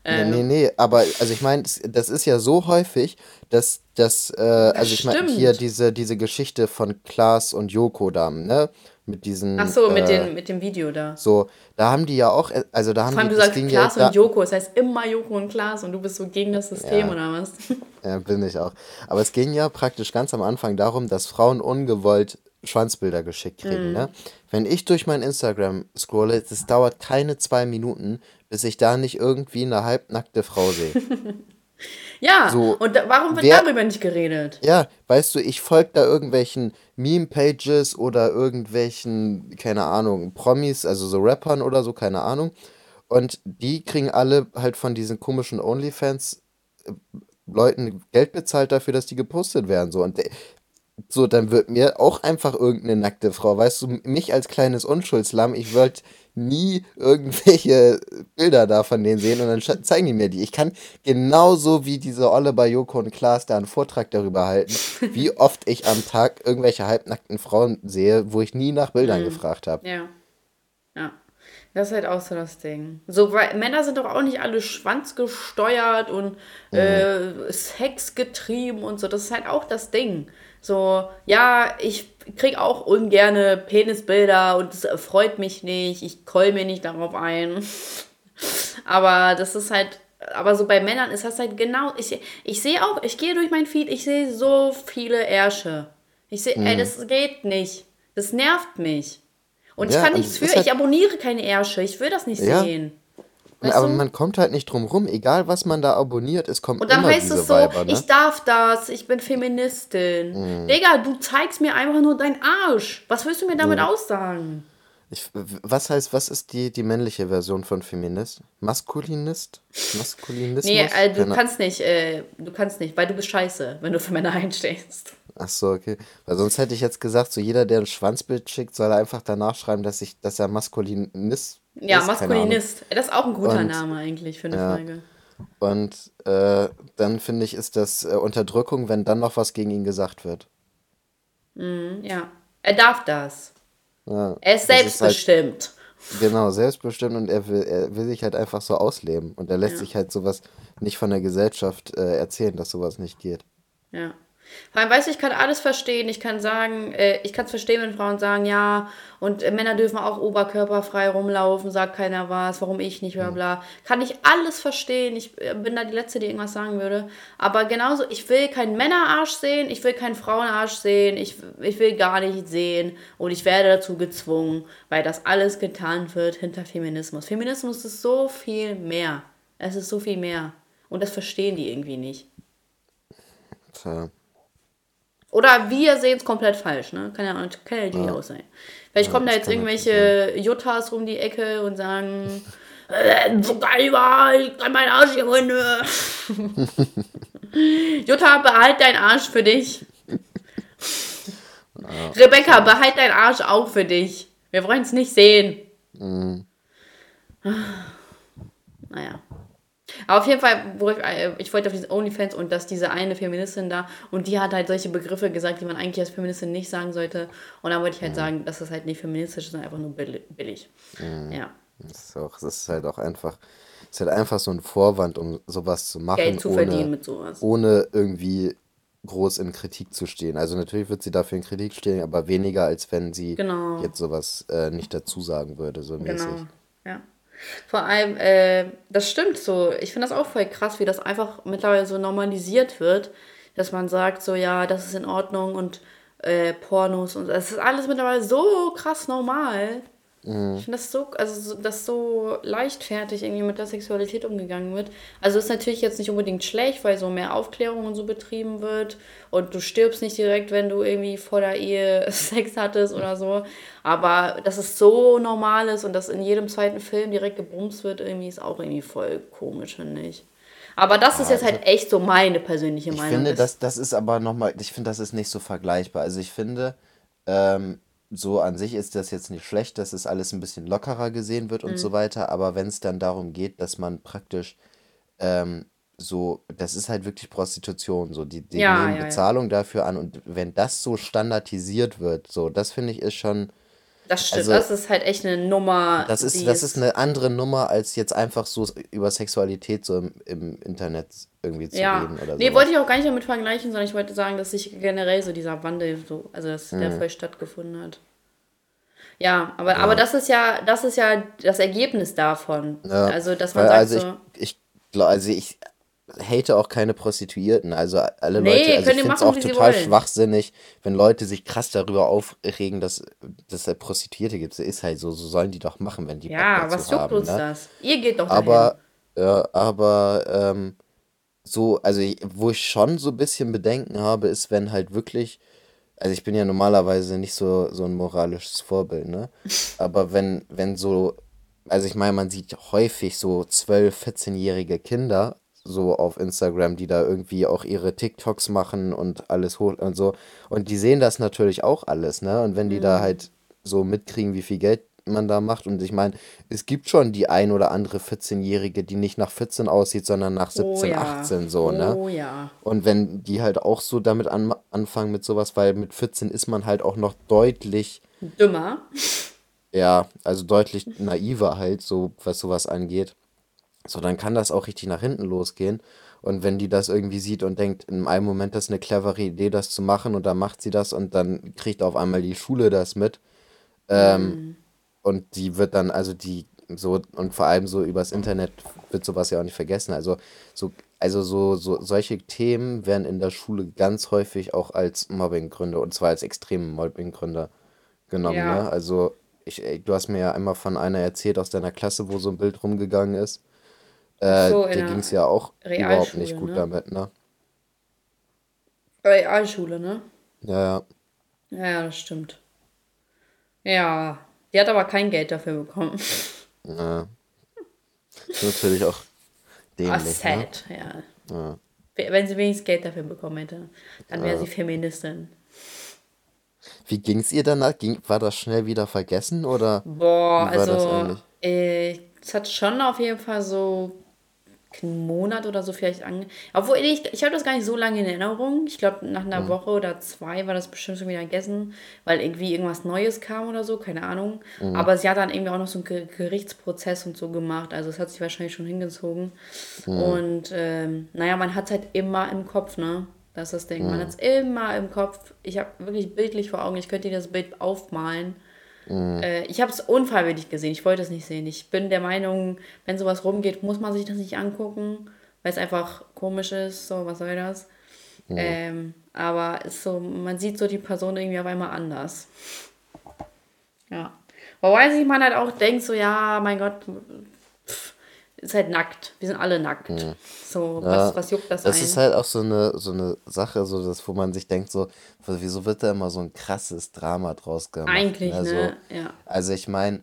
Ja, nee, nee, aber also ich meine, das, ist ja so häufig, dass das, äh, also ich meine, hier diese, diese Geschichte von Klaas und Joko da, ne? Mit diesen. Ach so, mit, äh, den, mit dem Video da. So, da haben die ja auch, äh, also da haben Vor allem, die, du sagst Klaas ja, und Joko, es heißt immer Joko und Klaas und du bist so gegen das System Ja. oder was? Ja, bin ich auch. Aber es ging ja praktisch ganz am Anfang darum, dass Frauen ungewollt Schwanzbilder geschickt kriegen, Mhm. ne? Wenn ich durch mein Instagram scrolle, das dauert keine zwei Minuten, bis ich da nicht irgendwie eine halbnackte Frau sehe. Ja, So, und da, warum wird wer, darüber nicht geredet? ja, weißt du, ich folge da irgendwelchen Meme-Pages oder irgendwelchen, keine Ahnung, Promis, also so Rappern oder so, keine Ahnung. Und die kriegen alle halt von diesen komischen OnlyFans äh, Leuten Geld bezahlt dafür, dass die gepostet werden. So. Und de- so, dann wird mir auch einfach irgendeine nackte Frau, weißt du, mich als kleines Unschuldslamm, ich wollte nie irgendwelche Bilder da von denen sehen und dann zeigen die mir die. Ich kann genauso wie diese Olle bei Joko und Klaas da einen Vortrag darüber halten, wie oft ich am Tag irgendwelche halbnackten Frauen sehe, wo ich nie nach Bildern gefragt habe. Ja. Ja. Das ist halt auch so das Ding. So, weil Männer sind doch auch nicht alle schwanzgesteuert und äh, sexgetrieben und so. Das ist halt auch das Ding. So, ja, ich krieg auch ungerne Penisbilder und es freut mich nicht. Ich keul mir nicht darauf ein. Aber das ist halt, aber so bei Männern ist das halt genau, ich, ich sehe auch, ich gehe durch mein Feed, ich sehe so viele Ärsche. Ich sehe, ey, das geht nicht. Das nervt mich. Und ich Ja, kann und nichts für, halt- ich abonniere keine Ärsche, ich will das nicht Ja. sehen. Weißt Aber du? man kommt halt nicht drum rum, egal was man da abonniert, es kommt Und dann immer heißt diese es so, Weiber, ne? ich darf das, ich bin Feministin. Digga, du zeigst mir einfach nur deinen Arsch. Was willst du mir damit aussagen? Ich, was heißt, was ist die, die männliche Version von Feminist? Maskulinist? Maskulinismus? Nee, äh, du Keine- kannst nicht, äh, du kannst nicht, weil du bist scheiße, wenn du für Männer einstehst. Ach so, okay. Weil sonst hätte ich jetzt gesagt, so jeder, der ein Schwanzbild schickt, soll einfach danach schreiben, dass, ich, dass er Maskulinist Ja, ist. Maskulinist. Das ist auch ein guter Und- Name eigentlich für eine ja. Folge. Und äh, dann finde ich, ist das äh, Unterdrückung, wenn dann noch was gegen ihn gesagt wird. Ja. Er darf das. Ja, Er ist selbstbestimmt. halt, genau, selbstbestimmt und er will, er will sich halt einfach so ausleben. Und er lässt Ja. sich halt sowas nicht von der Gesellschaft äh, erzählen, dass sowas nicht geht. Ja. Vor allem, weißt du, ich kann alles verstehen. Ich kann sagen, äh, ich kann es verstehen, wenn Frauen sagen, ja, und äh, Männer dürfen auch oberkörperfrei rumlaufen, sagt keiner was, warum ich nicht, bla bla. Kann ich alles verstehen. Ich äh, bin da die Letzte, die irgendwas sagen würde. Aber genauso, ich will keinen Männerarsch sehen, ich will keinen Frauenarsch sehen, ich, ich will gar nicht sehen. Und ich werde dazu gezwungen, weil das alles getan wird hinter Feminismus. Feminismus ist so viel mehr. Es ist so viel mehr. Und das verstehen die irgendwie nicht. Tja. Oder wir sehen es komplett falsch, ne? Kann ja, kann ja natürlich auch sein. Vielleicht kommen da jetzt irgendwelche Juttas um die Ecke und sagen, äh, so geil war, ich kann meinen Arsch hier Hunde. Jutta, behalt deinen Arsch für dich. Rebecca, behalt deinen Arsch auch für dich. Wir wollen es nicht sehen. Naja. Aber auf jeden Fall, wo ich, äh, ich wollte auf diese OnlyFans und dass diese eine Feministin da und die hat halt solche Begriffe gesagt, die man eigentlich als Feministin nicht sagen sollte. Und dann wollte ich halt sagen, dass das halt nicht feministisch ist, sondern einfach nur billi- billig. Ja. Das ist, auch, das ist halt auch einfach, ist halt einfach so ein Vorwand, um sowas zu machen, Geld zu ohne, verdienen mit sowas. ohne irgendwie groß in Kritik zu stehen. Also natürlich wird sie dafür in Kritik stehen, aber weniger, als wenn sie Genau. jetzt sowas äh, nicht dazu sagen würde, so mäßig. Genau. Ja. Vor allem, äh, das stimmt so. Ich finde das auch voll krass, wie das einfach mittlerweile so normalisiert wird, dass man sagt, so ja, das ist in Ordnung und äh, Pornos und es ist alles mittlerweile so krass normal. Ich finde das so, also so, dass so leichtfertig irgendwie mit der Sexualität umgegangen wird. Also ist natürlich jetzt nicht unbedingt schlecht, weil so mehr Aufklärung und so betrieben wird und du stirbst nicht direkt, wenn du irgendwie vor der Ehe Sex hattest oder so. Aber dass es so normal ist und dass in jedem zweiten Film direkt gebumst wird, irgendwie ist auch irgendwie voll komisch, finde ich. Aber das ist jetzt halt echt so meine persönliche Ich Meinung. finde, ist. das, das ist aber nochmal, ich finde, das ist nicht so vergleichbar. Also ich finde, ähm, so an sich ist das jetzt nicht schlecht, dass es alles ein bisschen lockerer gesehen wird Mhm. und so weiter, aber wenn es dann darum geht, dass man praktisch ähm, so, das ist halt wirklich Prostitution, so die, die Ja, nehmen ja, ja. Bezahlung dafür an und wenn das so standardisiert wird, so, das finde ich ist schon, das stimmt, also- das ist halt echt eine Nummer. das ist, das ist eine andere Nummer, als jetzt einfach so über Sexualität so im, im Internet irgendwie zu Ja, reden oder nee, so. wollte ich auch gar nicht damit vergleichen, sondern ich wollte sagen, dass sich generell so dieser Wandel so, also dass Mhm. der voll stattgefunden hat. Ja, aber, aber das ist ja, das ist ja das Ergebnis davon. Ja, also, dass man weil, sagt also so, ich, ich, also ich hate auch keine Prostituierten. Also alle Nee, Leute, also ich finde es auch total schwachsinnig, wenn Leute sich krass darüber aufregen, dass, dass es Prostituierte gibt. Das ist halt so, so sollen die doch machen, wenn die ja, was juckt haben, uns ne? das? Ihr geht doch dahin. Aber, ja, aber, ähm, so, also ich, wo ich schon so ein bisschen Bedenken habe, ist, wenn halt wirklich, also ich bin ja normalerweise nicht so, so ein moralisches Vorbild, ne? Aber wenn, wenn so, also ich meine, man sieht häufig so 12-, 14-jährige Kinder so auf Instagram, die da irgendwie auch ihre TikToks machen und alles hoch und so. Und die sehen das natürlich auch alles, ne? Und wenn die da halt so mitkriegen, wie viel Geld man da macht. Und ich meine, es gibt schon die ein oder andere 14-Jährige, die nicht nach 14 aussieht, sondern nach Oh 17, ja. 18 so, ne? Oh ja. Und wenn die halt auch so damit an, anfangen mit sowas, weil mit 14 ist man halt auch noch deutlich, Dümmer. ja, also deutlich naiver halt, so was sowas angeht. So, dann kann das auch richtig nach hinten losgehen. Und wenn die das irgendwie sieht und denkt, in einem Moment das ist eine clevere Idee, das zu machen, und dann macht sie das und dann kriegt auf einmal die Schule das mit. Ähm, und die wird dann, also die so, und vor allem so übers Internet wird sowas ja auch nicht vergessen. Also so, also so, so solche Themen werden in der Schule ganz häufig auch als Mobbinggründe, und zwar als extreme Mobbinggründe genommen, Ja. ne? Also ich, ey, du hast mir ja einmal von einer erzählt aus deiner Klasse, wo so ein Bild rumgegangen ist. Äh, So, der ging es ja auch überhaupt nicht Realschule, gut ne? damit, ne? Realschule, ne? Ja, ja. Ja, ja, das stimmt. Ja. Die hat aber kein Geld dafür bekommen. ja. Ist natürlich auch Ah, dämlich, ne? sad, ja. Ja. Wenn sie wenigstens Geld dafür bekommen hätte, dann wäre sie Feministin. Wie ging's ihr danach? Ging, war das schnell wieder vergessen oder Boah, also, äh, es hat schon auf jeden Fall so einen Monat oder so vielleicht ange... Obwohl, ich, ich habe das gar nicht so lange in Erinnerung. Ich glaube, nach einer Woche oder zwei war das bestimmt schon wieder gegessen, weil irgendwie irgendwas Neues kam oder so, keine Ahnung. Aber sie hat dann irgendwie auch noch so einen Ge- Gerichtsprozess und so gemacht. Also es hat sich wahrscheinlich schon hingezogen. Und ähm, naja, man hat es halt immer im Kopf, ne? Das ist das Ding. Man hat es immer im Kopf. Ich habe wirklich bildlich vor Augen. Ich könnte dir das Bild aufmalen. Äh, ich habe es unfreiwillig gesehen. Ich wollte es nicht sehen. Ich bin der Meinung, wenn sowas rumgeht, muss man sich das nicht angucken, weil es einfach komisch ist. So, was soll das? Ähm, aber so, man sieht so die Person irgendwie auf einmal anders. Ja. Wobei sich man halt auch denkt, so, ja, mein Gott, ist halt nackt. Wir sind alle nackt. So, was, was juckt das Es ein? ist halt auch so eine, so eine Sache, so dass, wo man sich denkt, so, wieso wird da immer so ein krasses Drama draus gemacht? Eigentlich, ne? ne? Ja. also ich meine,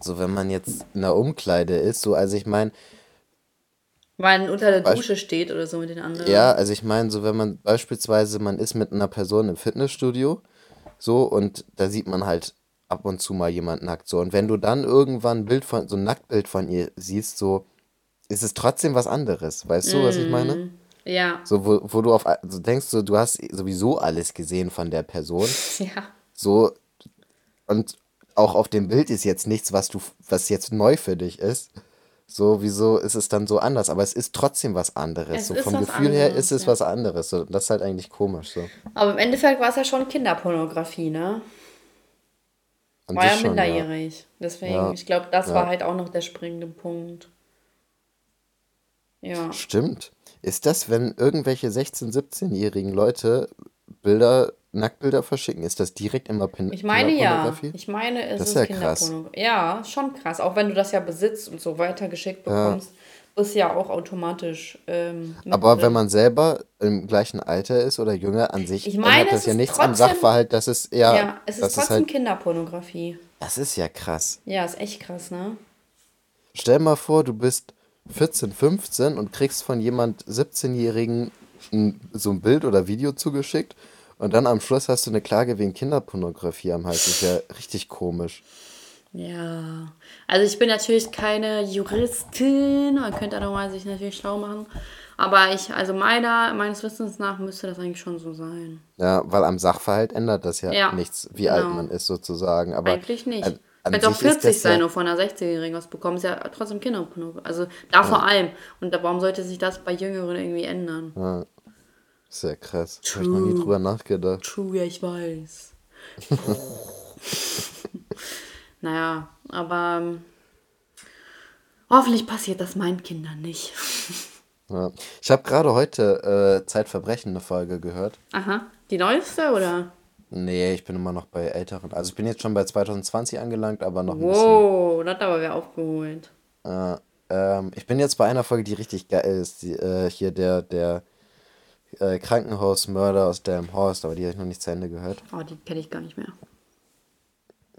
so wenn man jetzt in der Umkleide ist, so, also ich meine, Weil man unter der Dusche steht oder so mit den anderen. ja, also ich meine, so wenn man beispielsweise, man ist mit einer Person im Fitnessstudio, so, und da sieht man halt ab und zu mal jemand nackt, so, und wenn du dann irgendwann ein Bild von, so ein Nacktbild von ihr siehst, so, ist es trotzdem was anderes, weißt du, was ich meine? Ja. So, wo, wo du auf so denkst, so, du hast sowieso alles gesehen von der Person. Ja. So, und auch auf dem Bild ist jetzt nichts, was du, was jetzt neu für dich ist. So, wieso ist es dann so anders? Aber es ist trotzdem was anderes. Es so vom Gefühl her anderes, ist es ja. was anderes. So, das ist halt eigentlich komisch. So. Aber im Endeffekt war es ja schon Kinderpornografie, ne? An War ja schon, ja. minderjährig. Deswegen, Ja. ich glaube, das Ja. war halt auch noch der springende Punkt. Ja. Stimmt. Ist das, wenn irgendwelche 16-, 17-jährigen Leute Bilder, Nacktbilder verschicken, ist das direkt immer Pin Ich meine ja. Ich meine, es Das ist ist, ja krass. Ja, schon krass. Auch wenn du das ja besitzt und so weiter geschickt bekommst, ist ja auch automatisch. Ähm, Aber drin. wenn man selber im gleichen Alter ist oder jünger, an sich Ich meine, ändert das ja ist nichts am trotzdem- Sachverhalt, das ist ja, Ja, es ist ist trotzdem halt, Kinderpornografie. das ist ja krass. Ja, ist echt krass, ne? Stell mal vor, du bist 14, 15 und kriegst von jemand 17-Jährigen ein, so ein Bild oder Video zugeschickt und dann am Schluss hast du eine Klage wegen Kinderpornografie am Hals. Das ist ja richtig komisch. Ja, also ich bin natürlich keine Juristin, man könnte da nochmal sich natürlich schlau machen. Aber ich, also meiner, meines Wissens nach müsste das eigentlich schon so sein. Ja, weil am Sachverhalt ändert das ja, Ja, nichts, wie alt genau. man ist sozusagen. Aber Eigentlich nicht. an, an auch ist 40 das sein ja, und von einer 16-Jährigen was bekommen, ist ja trotzdem Kinderpornografie. Also da vor allem. Und warum sollte sich das bei Jüngeren irgendwie ändern? ja, ist ja krass. Habe ich noch nie drüber nachgedacht. True, ja, ich weiß. naja, aber ähm, hoffentlich passiert das meinen Kindern nicht. Ja. Ich habe gerade heute äh, Zeitverbrechen eine Folge gehört. Aha, die neueste oder? Nee, ich bin immer noch bei älteren. Also ich bin jetzt schon bei 2020 angelangt, aber noch ein bisschen. Wow, das hat aber wer aufgeholt. Äh, Ähm, ich bin jetzt bei einer Folge, die richtig geil ist. Die, äh, hier der, der äh, Krankenhausmörder aus Delmhorst, aber die habe ich noch nicht zu Ende gehört. Oh, die kenne ich gar nicht mehr.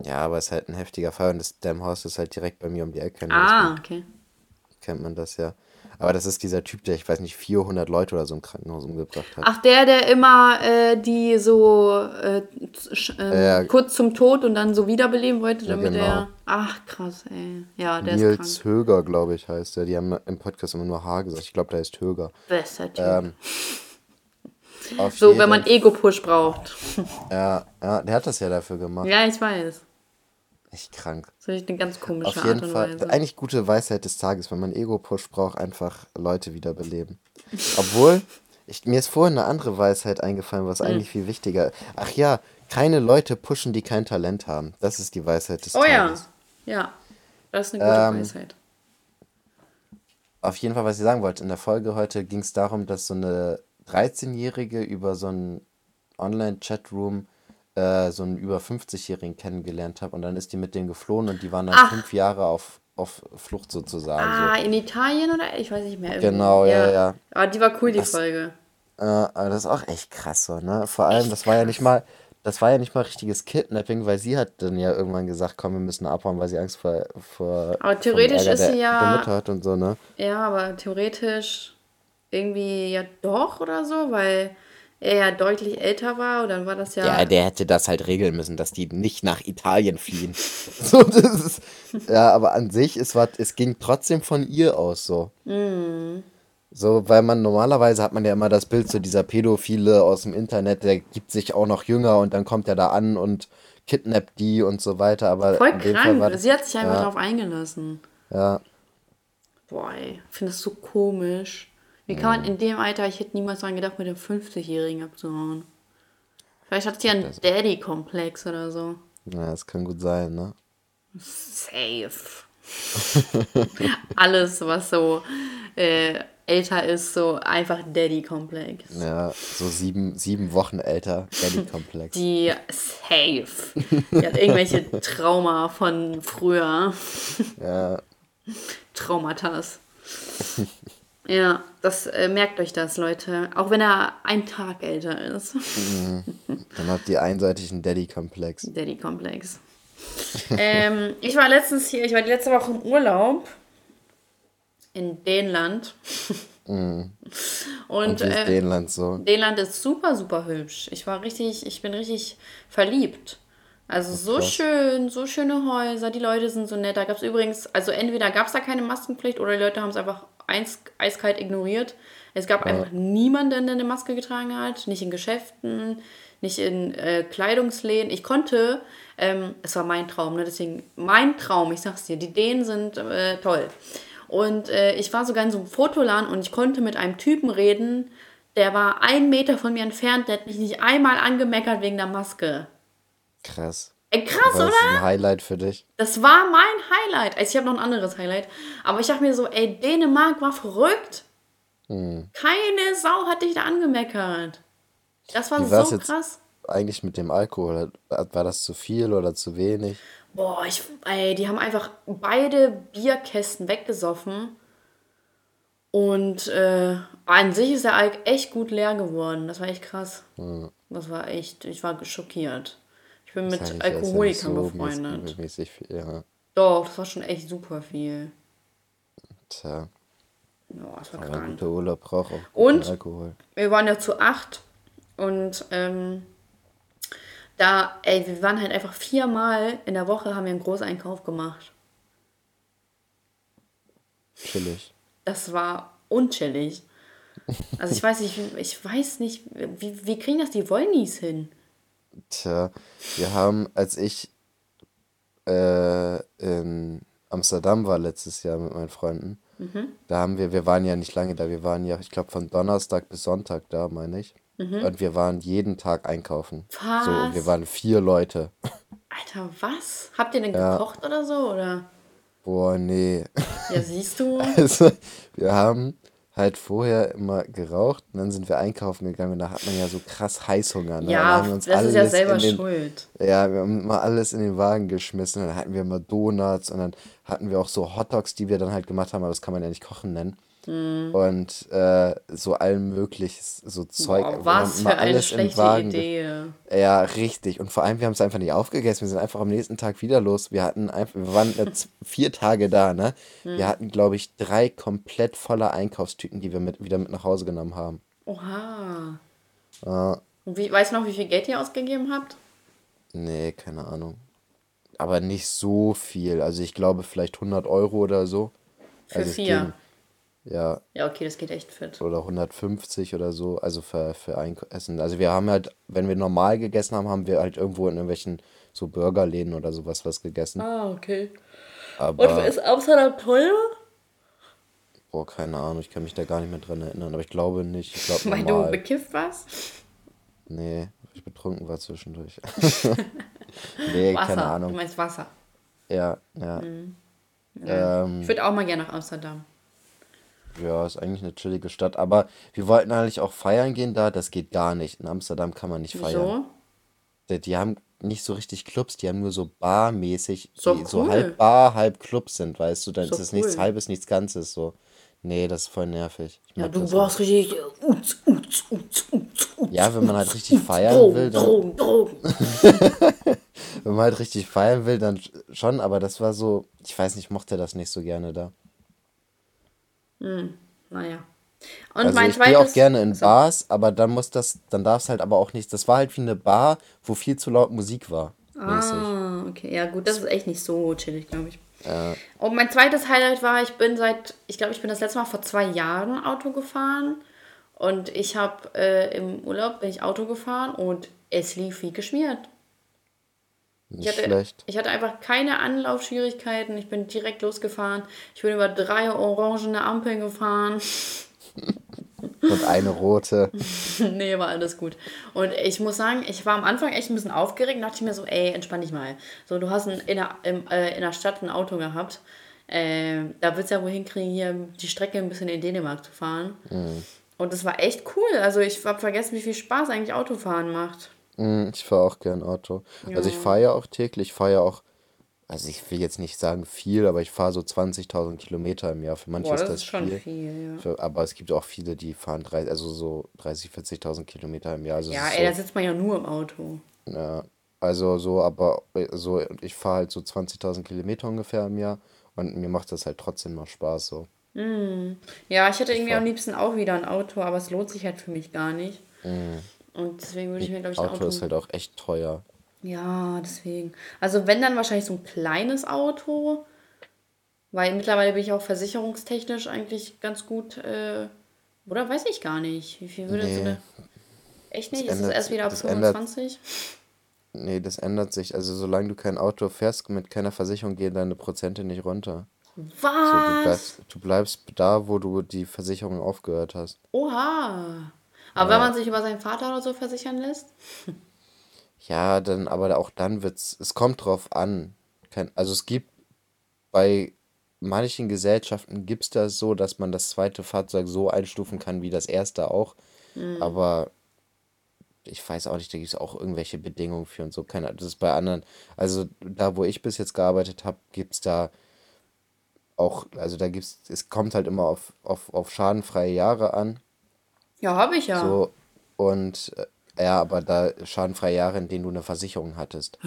Ja, aber es ist halt ein heftiger Fall und das Delmhorst ist halt direkt bei mir um die Ecke. ne? Ah, okay. Kennt man das ja. Aber das ist dieser Typ, der, ich weiß nicht, 400 Leute oder so im Krankenhaus umgebracht hat. Ach, der, der immer äh, die so äh, ähm, Ja. kurz zum Tod und dann so wiederbeleben wollte, Ja, damit genau. er. Ach, krass, ey. Ja, der ist Nils krank. Höger, glaube ich, heißt der. Die haben im Podcast immer nur H gesagt. Ich glaube, der ist Höger. Bester Typ. Ähm, so, wenn man Ego-Push braucht. Ja, ja, der hat das ja dafür gemacht. ja, ich weiß. Echt krank. Das ist eine ganz komische Auf Art jeden und Fall. Weise. Eigentlich gute Weisheit des Tages, wenn man Ego-Push braucht, einfach Leute wiederbeleben. Obwohl, ich, mir ist vorhin eine andere Weisheit eingefallen, was Hm. eigentlich viel wichtiger Ach ja, keine Leute pushen, die kein Talent haben. Das ist die Weisheit des Oh ja. Tages. Ja. Das ist eine gute Ähm, Weisheit. Auf jeden Fall, was ich sagen wollte, in der Folge heute ging es darum, dass so eine 13-Jährige über so einen Online-Chatroom äh, so einen über 50-Jährigen kennengelernt hat und dann ist die mit dem geflohen und die waren dann Ach. fünf Jahre auf, auf Flucht sozusagen. Ah, in Italien oder? Ich weiß nicht mehr. irgendwie. Genau, ja, ja. Ah, die war cool, die Das- Folge. So. Äh, aber das ist auch echt krass so, ne? Vor allem, das war ja nicht mal, das war ja nicht mal richtiges Kidnapping, weil sie hat dann ja irgendwann gesagt, komm, wir müssen abhauen, weil sie Angst vor, vor Aber theoretisch Ärger ist der, sie ja- der Mutter hat und so, ne? Ja, aber theoretisch irgendwie ja doch oder so, weil er ja deutlich älter war und dann war das ja. Ja, der hätte das halt regeln müssen, dass die nicht nach Italien fliehen. so, das ist, ja, aber an sich, es, war, es ging trotzdem von ihr aus so. So, weil man normalerweise hat man ja immer das Bild, so dieser Pädophile aus dem Internet, der gibt sich auch noch jünger und dann kommt er da an und kidnappt die und so weiter. Aber Voll krank. war, Sie hat sich einfach ja. darauf eingelassen. ja, Boah, ey, ich finde das so komisch. Wie kann man in dem Alter, ich hätte niemals daran gedacht, mit dem 50-Jährigen abzuhauen. Vielleicht hat sie einen Daddy-Komplex oder so. ja, das kann gut sein, ne? Safe. Alles, was so äh, älter ist, so einfach Daddy-Komplex. Ja, so sieben, sieben Wochen älter, Daddy-Komplex. Die safe. Die hat irgendwelche Trauma von früher. Ja, Traumatas. Ja, das äh, merkt euch das, Leute. Auch wenn er einen Tag älter ist. dann hat die einseitig einen Daddy-Komplex. Daddy-Komplex. ähm, ich war letztens hier, ich war die letzte Woche im Urlaub in Dänland. Und, Und ist äh, Dänland so? Dänland ist super, super hübsch. Ich war richtig, ich bin richtig verliebt. Also so krass. schön, so schöne Häuser, die Leute sind so nett. Da gab es übrigens, also entweder gab es da keine Maskenpflicht oder die Leute haben es einfach eins, eiskalt ignoriert. Es gab einfach niemanden, der eine Maske getragen hat. Nicht in Geschäften, nicht in äh, Kleidungsläden. Ich konnte, ähm, es war mein Traum, ne? deswegen mein Traum, ich sag's dir, die Dänen sind äh, toll. Und äh, ich war sogar in so einem Fotoladen und ich konnte mit einem Typen reden, der war einen Meter von mir entfernt, der hat mich nicht einmal angemeckert wegen der Maske. Krass. Ey, krass, oder? das ein Highlight für dich? Das war mein Highlight. Also ich habe noch ein anderes Highlight. Aber ich dachte mir so, ey, Dänemark war verrückt. Hm. Keine Sau hat dich da angemeckert. Das war so krass. Eigentlich mit dem Alkohol, war das zu viel oder zu wenig? Boah, ich, ey, die haben einfach beide Bierkästen weggesoffen. Und äh, an sich ist der Alk echt gut leer geworden. Das war echt krass. Das war echt, ich war schockiert. Ich bin mit Ist ja Alkoholikern so befreundet. mäßig- viel, ja. Doch, das war schon echt super viel. Tja, Ja, das war aber krank. guter Urlaub braucht auch Und? Alkohol. Wir waren ja zu acht und ähm, da, ey, wir waren halt einfach viermal in der Woche haben wir einen Großeinkauf gemacht. Chillig. Das war unchillig. Also ich weiß nicht, ich weiß nicht, wie, wie kriegen das die Wollnies hin? Tja, wir haben, als ich äh, in Amsterdam war letztes Jahr mit meinen Freunden, Mhm. da haben wir, wir waren ja nicht lange da, wir waren ja, ich glaube, von Donnerstag bis Sonntag da, meine ich. Und wir waren jeden Tag einkaufen. So, und wir Mhm. Was? waren vier Leute. Alter, was? Habt ihr denn gekocht oder so? Oder? Boah, nee. Ja, siehst du? Also, wir haben halt vorher immer geraucht und dann sind wir einkaufen gegangen und da hat man ja so krass Heißhunger. Ne? Ja, haben wir uns das ist ja selber den, schuld. ja, wir haben immer alles in den Wagen geschmissen und dann hatten wir immer Donuts und dann hatten wir auch so Hotdogs, die wir dann halt gemacht haben, aber das kann man ja nicht kochen nennen. Hm. Und äh, so allen mögliches, so Zeug. Haben was für eine schlechte Idee. Ja, richtig. Und vor allem, wir haben es einfach nicht aufgegessen. Wir sind einfach am nächsten Tag wieder los. Wir hatten einfach, wir waren jetzt vier Tage da, ne? Hm. Wir hatten, glaube ich, drei komplett volle Einkaufstüten, die wir mit, wieder mit nach Hause genommen haben. Oha. Ja, wie, weißt du noch, wie viel Geld ihr ausgegeben habt? nee, keine Ahnung. Aber nicht so viel. Also ich glaube vielleicht 100 Euro oder so. Für Also vier. Ja, Ja, okay, das geht echt fit. oder 150 oder so, also für, für Essen. Also wir haben halt, wenn wir normal gegessen haben, haben wir halt irgendwo in irgendwelchen so Burgerläden oder sowas was gegessen. Ah, okay. Aber, ist Amsterdam teuer? boah, keine Ahnung, ich kann mich da gar nicht mehr dran erinnern, aber ich glaube nicht. Ich glaube Weil du normal. bekifft warst? Nee, ich betrunken war zwischendurch. nee, Wasser. keine Du Ahnung. meinst Wasser. Ja, ja. Mhm. Ähm, Ich würde auch mal gerne nach Amsterdam. Ja, ist eigentlich eine chillige Stadt, aber wir wollten eigentlich auch feiern gehen da, das geht gar nicht. In Amsterdam kann man nicht feiern. Wieso? Die, die haben nicht so richtig Clubs, die haben nur so barmäßig, So die so cool. halb Bar, halb Club sind, weißt du, dann So ist es nichts cool. halbes, nichts Ganzes, so. Nee, das ist voll nervig. Ich Ja, mag du das brauchst richtig. Uts, uts, uts, uts, uts. Ja, wenn man halt richtig feiern will, Drogen, dann, Drogen, Drogen. wenn man halt richtig feiern will, dann schon, aber das war so, ich weiß nicht, ich mochte das nicht so gerne da. Naja. Und Also mein ich gehe auch zweites. gerne in Bars, aber dann muss das, dann darf es halt aber auch nicht, das war halt wie eine Bar, wo viel zu laut Musik war, mäßig. Ah, okay. Ja, gut, das ist echt nicht so chillig, glaube ich. Und mein zweites Highlight war, ich bin seit, ich glaube, ich bin das letzte Mal vor zwei Jahren Auto gefahren. Und ich habe äh, im Urlaub bin ich Auto gefahren und es lief wie geschmiert. Ich Nicht hatte, schlecht. ich hatte einfach keine Anlaufschwierigkeiten. Ich bin direkt losgefahren. Ich bin über drei orangene Ampeln gefahren. Und eine rote. nee, war alles gut. Und ich muss sagen, ich war am Anfang echt ein bisschen aufgeregt. dachte ich mir so, ey, entspann dich mal. So, du hast ein, in, der, im, äh, in der Stadt ein Auto gehabt. Äh, da willst du ja wohl hinkriegen, hier die Strecke ein bisschen in Dänemark zu fahren. Und das war echt cool. Also ich habe vergessen, wie viel Spaß eigentlich Autofahren macht. Mm, Ich fahre auch gern Auto. Also ich Ja. fahre ja auch täglich, ich fahre ja auch, also ich will jetzt nicht sagen viel, aber ich fahre so 20.000 Kilometer im Jahr. Für manche Boah, ist das das ist schon viel. viel, ja. Für, aber es gibt auch viele, die fahren drei, also so 30.000, 40.000 Kilometer im Jahr. Also es Ja, ist ey, so, da sitzt man ja nur im Auto. ja, also so, aber äh, so, ich fahre halt so 20.000 Kilometer ungefähr im Jahr und mir macht das halt trotzdem noch Spaß so. Ja, ich hätte irgendwie am liebsten auch wieder ein Auto, aber es lohnt sich halt für mich gar nicht. Und deswegen würde ich mir, glaube ich, ein Auto Auto. ist halt auch echt teuer. Ja, deswegen. Also wenn dann wahrscheinlich so ein kleines Auto, weil mittlerweile bin ich auch versicherungstechnisch eigentlich ganz gut, äh, oder weiß ich gar nicht. Wie viel würde so Nee. eine. Echt nicht? Das ist es ändert erst sich- wieder ab das ändert- 25? Nee, das ändert sich. Also solange du kein Auto fährst, mit keiner Versicherung gehen deine Prozente nicht runter. So, du Was? bleibst, du bleibst da, wo du die Versicherung aufgehört hast. Oha. Aber wenn man sich über seinen Vater oder so versichern lässt? Ja, dann, aber auch dann wird's, es kommt drauf an. Kein, also es gibt bei manchen Gesellschaften gibt es das so, dass man das zweite Fahrzeug so einstufen kann wie das erste auch. Aber ich weiß auch nicht, da gibt es auch irgendwelche Bedingungen für und so. Keine, das ist bei anderen, also da, wo ich bis jetzt gearbeitet habe, gibt es da auch, also da gibt's, es kommt halt immer auf, auf, auf schadenfreie Jahre an. Ja, habe ich ja. So, und äh, ja, aber da schadenfreie Jahre, in denen du eine Versicherung hattest.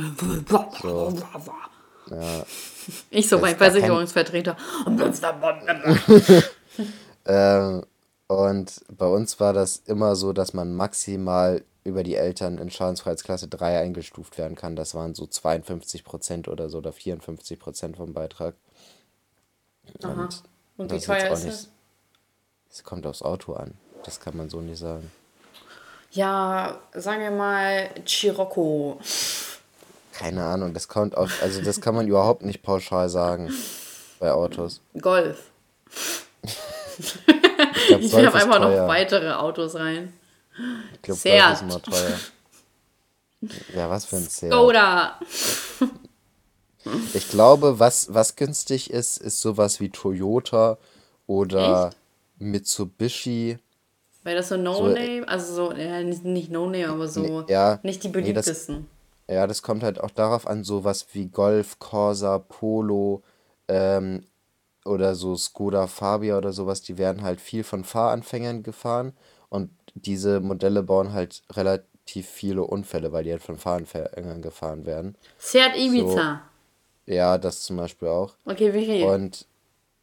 Ich so mein ist gar kein- Versicherungsvertreter. Ähm, und bei uns war das immer so, dass man maximal über die Eltern in Schadensfreiheitsklasse 3 eingestuft werden kann. Das waren so 52 Prozent oder so oder 54 Prozent vom Beitrag. Aha. Und wie das ist teuer ist das? Es kommt aufs Auto an. Das kann man so nicht sagen. Ja, sagen wir mal Chirocco. Keine Ahnung, das kommt auf, also das kann man überhaupt nicht pauschal sagen bei Autos. Golf. Ich Ich ist einfach noch teuer. weitere Autos rein. Ich glaube, Golf ist immer teuer. Ja, was für ein Seat. Skoda. Ich glaube, was, was günstig ist, ist sowas wie Toyota oder Mitsubishi. Weil das so So, äh, No-Name, also so, ja, nicht, nicht No-Name, aber nee, so ja, nicht die nee, das, beliebtesten. ja, das kommt halt auch darauf an, sowas wie Golf, Corsa, Polo, ähm, oder so Skoda Fabia oder sowas, die werden halt viel von Fahranfängern gefahren und diese Modelle bauen halt relativ viele Unfälle, weil die halt von Fahranfängern gefahren werden. Seat So, Ibiza. ja, das zum Beispiel auch. Okay, wie viel? Und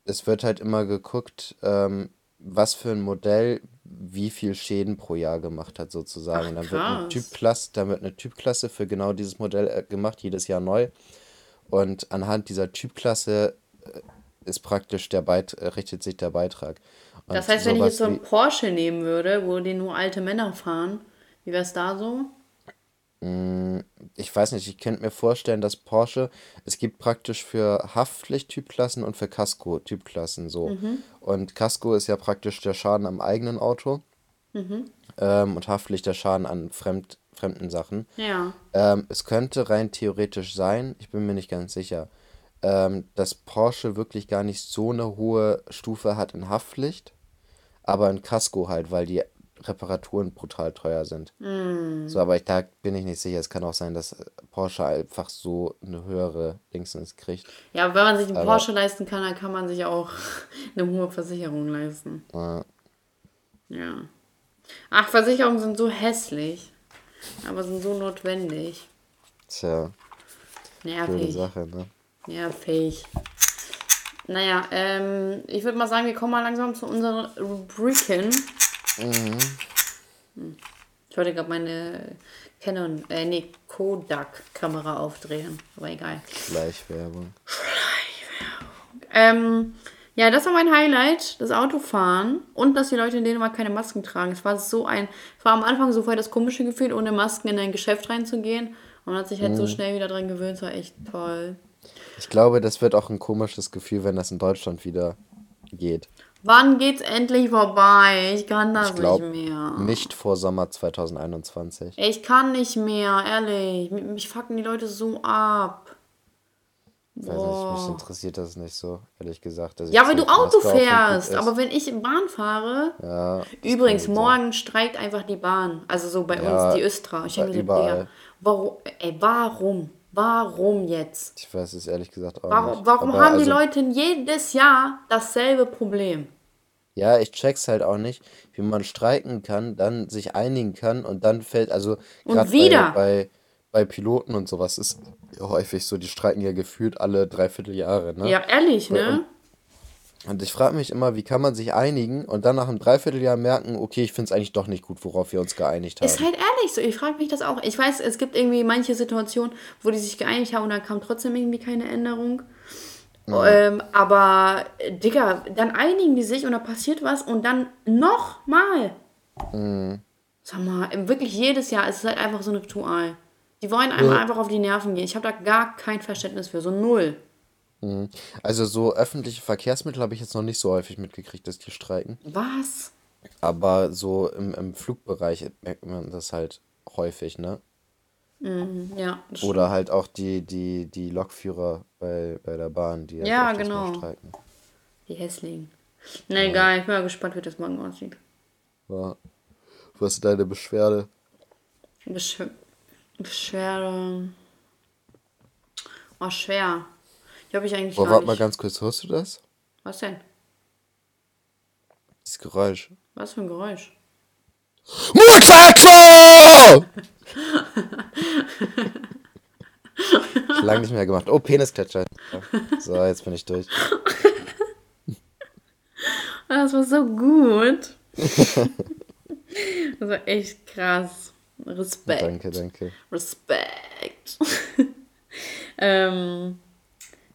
es wird halt immer geguckt, ähm, was für ein Modell wie viel Schäden pro Jahr gemacht hat, sozusagen. Ach, Und dann wird eine. Typklasse, dann wird eine Typklasse für genau dieses Modell äh, gemacht, jedes Jahr neu. Und anhand dieser Typklasse äh, ist praktisch der Beit äh, richtet sich der Beitrag. Das Und heißt, wenn ich jetzt so einen Porsche nehmen würde, wo den nur alte Männer fahren, wie wär's da so? Mh, ich weiß nicht, ich könnte mir vorstellen, dass Porsche, es gibt praktisch für Haftpflicht-Typklassen und für Casco-Typklassen so. Mhm. Und Casco ist ja praktisch der Schaden am eigenen Auto. Mhm. ähm, und Haftpflicht der Schaden an fremd, fremden Sachen. Ja. Ähm, es könnte rein theoretisch sein, ich bin mir nicht ganz sicher, ähm, dass Porsche wirklich gar nicht so eine hohe Stufe hat in Haftpflicht, aber in Casco halt, weil die Reparaturen brutal teuer sind. Hm. So, aber ich, da bin ich nicht sicher. Es kann auch sein, dass Porsche einfach so eine höhere Dingsens kriegt. Ja, aber wenn man sich einen Aber Porsche leisten kann, dann kann man sich auch eine hohe Versicherung leisten. äh, Ja. Ach, Versicherungen sind so hässlich, aber sind so notwendig. tja, Nervig. Sache, ne? Nervig. Naja, ähm, ich würde mal sagen, wir kommen mal langsam zu unseren Rubriken. Ich wollte gerade meine Canon, äh, nee, Kodak-Kamera aufdrehen. Aber egal. Schleichwerbung. Ähm, ja, das war mein Highlight, das Autofahren und dass die Leute in Dänemark keine Masken tragen. Es war so ein, es war am Anfang so voll das komische Gefühl, ohne Masken in ein Geschäft reinzugehen. Und man hat sich halt so schnell wieder dran gewöhnt, es war echt toll. Ich glaube, das wird auch ein komisches Gefühl, wenn das in Deutschland wieder geht. Wann geht's endlich vorbei? Ich kann das Ich glaube nicht mehr. nicht vor Sommer 2021. Ich kann nicht mehr, ehrlich. Mich fucken die Leute so ab. Weiß nicht, mich interessiert das nicht so, ehrlich gesagt. Ja, weil du Auto fährst. Aber wenn ich Bahn fahre, Ja, Übrigens, morgen streikt einfach die Bahn. Also so bei uns, Ja, die Östra. Ich denke Digga, überall. warum, ey, warum? Warum jetzt? Ich weiß es ehrlich gesagt auch Warum, nicht. warum Aber haben die also, Leute jedes Jahr dasselbe Problem? Ja, ich check's halt auch nicht, wie man streiken kann, dann sich einigen kann und dann fällt, also Und gerade bei, wieder. bei, bei Piloten und sowas ist häufig so, die streiken ja gefühlt alle dreiviertel Jahre, ne? Ja, ehrlich, ne? Und ich frage mich immer, wie kann man sich einigen und dann nach einem Dreivierteljahr merken, okay, ich finde es eigentlich doch nicht gut, worauf wir uns geeinigt Ist haben. halt ehrlich so. Ich frage mich das auch. Ich weiß, es gibt irgendwie manche Situationen, wo die sich geeinigt haben und dann kam trotzdem irgendwie keine Änderung. Ähm, aber, Digga, dann einigen die sich und da passiert was und dann nochmal. Sag mal, wirklich jedes Jahr ist es halt einfach so ein Ritual. Die wollen einem einfach auf die Nerven gehen. Ich habe da gar kein Verständnis für, so null. Also so öffentliche Verkehrsmittel habe ich jetzt noch nicht so häufig mitgekriegt, dass die streiken. Was? Aber so im, im Flugbereich merkt man das halt häufig, ne? Ja, das Oder halt auch die, die, die Lokführer bei, bei der Bahn, die halt Ja, mal genau. streiken. die hässlichen. Na egal, ich bin mal gespannt, wie das morgen aussieht. Ja. Was ist deine Beschwerde? Besch Beschwerde. Oh, schwer. Die habe ich eigentlich Boah, warte mal ganz kurz, hörst du das? Was denn? Dieses Geräusch. Was für ein Geräusch? Mundquaquo! Lange nicht mehr gemacht. Oh, Penisklatscher. So, jetzt bin ich durch. Ah, Das war so gut. das war echt krass. Respekt. Danke, danke. Respekt. ähm,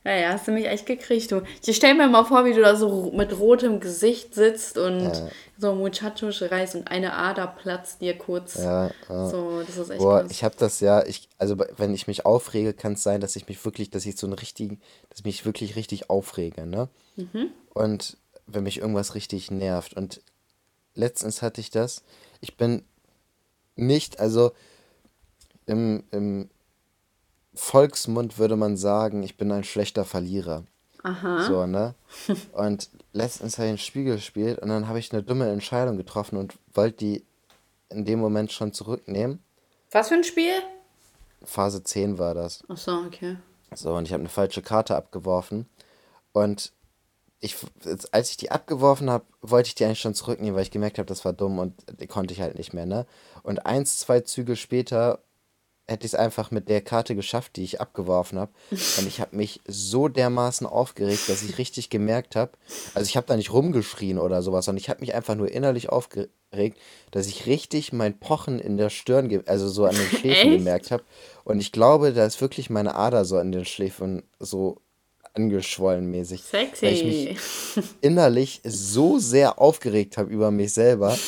naja, hast du mich echt gekriegt, du. Ich stell mir mal vor, wie du da so mit rotem Gesicht sitzt und Ja. so Muchacho schreist und eine Ader platzt dir kurz. Ja, ja. So, das ist echt Boah, krass. ich habe das ja, ich, also wenn ich mich aufrege, kann es sein, dass ich mich wirklich, dass ich so einen richtigen, dass ich mich wirklich richtig aufrege, ne? Und wenn mich irgendwas richtig nervt. Und letztens hatte ich das, ich bin nicht, also im, im Volksmund würde man sagen, ich bin ein schlechter Verlierer. Aha. So, ne? Und letztens habe ich ein Spiel gespielt und dann habe ich eine dumme Entscheidung getroffen und wollte die in dem Moment schon zurücknehmen. Was für ein Spiel? Phase 10 war das. Ach so, okay. So, und ich habe eine falsche Karte abgeworfen. Und ich, als ich die abgeworfen habe, wollte ich die eigentlich schon zurücknehmen, weil ich gemerkt habe, das war dumm und die konnte ich halt nicht mehr, ne? Und eins, zwei Züge später hätte ich es einfach mit der Karte geschafft, die ich abgeworfen habe. Und ich habe mich so dermaßen aufgeregt, dass ich richtig gemerkt habe, also ich habe da nicht rumgeschrien oder sowas, sondern ich habe mich einfach nur innerlich aufgeregt, dass ich richtig mein Pochen in der Stirn, also so an den Schläfen gemerkt habe. Und ich glaube, da ist wirklich meine Ader so an den Schläfen so angeschwollen mäßig. Sexy. Weil ich mich innerlich so sehr aufgeregt habe über mich selber.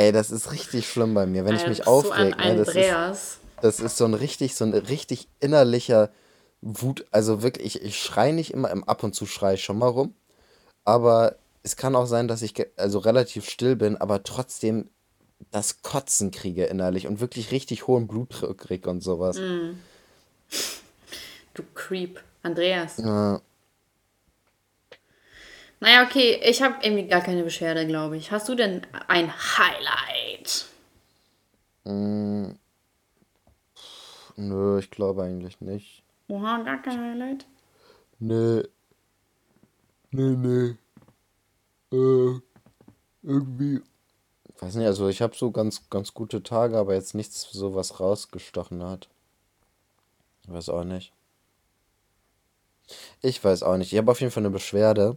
Ey, das ist richtig schlimm bei mir, wenn ich mich aufreg. So ne, das, ist, das ist so ein richtig, so ein richtig innerlicher Wut. Also wirklich, ich, ich schreie nicht immer, im ab und zu schreie ich schon mal rum. Aber es kann auch sein, dass ich also relativ still bin, aber trotzdem das Kotzen kriege innerlich und wirklich richtig hohen Blutdruck kriege und sowas. Mm. Du Creep. Andreas. Ja. Naja, okay, ich habe irgendwie gar keine Beschwerde, glaube ich. Hast du denn ein Highlight? Mm, nö, ich glaube eigentlich nicht. Oha, gar kein Highlight? Nö. Nö, nö. Äh, irgendwie. Ich weiß nicht, also ich habe so ganz, ganz gute Tage, aber jetzt nichts so was rausgestochen hat. Ich weiß auch nicht. Ich weiß auch nicht. Ich habe auf jeden Fall eine Beschwerde.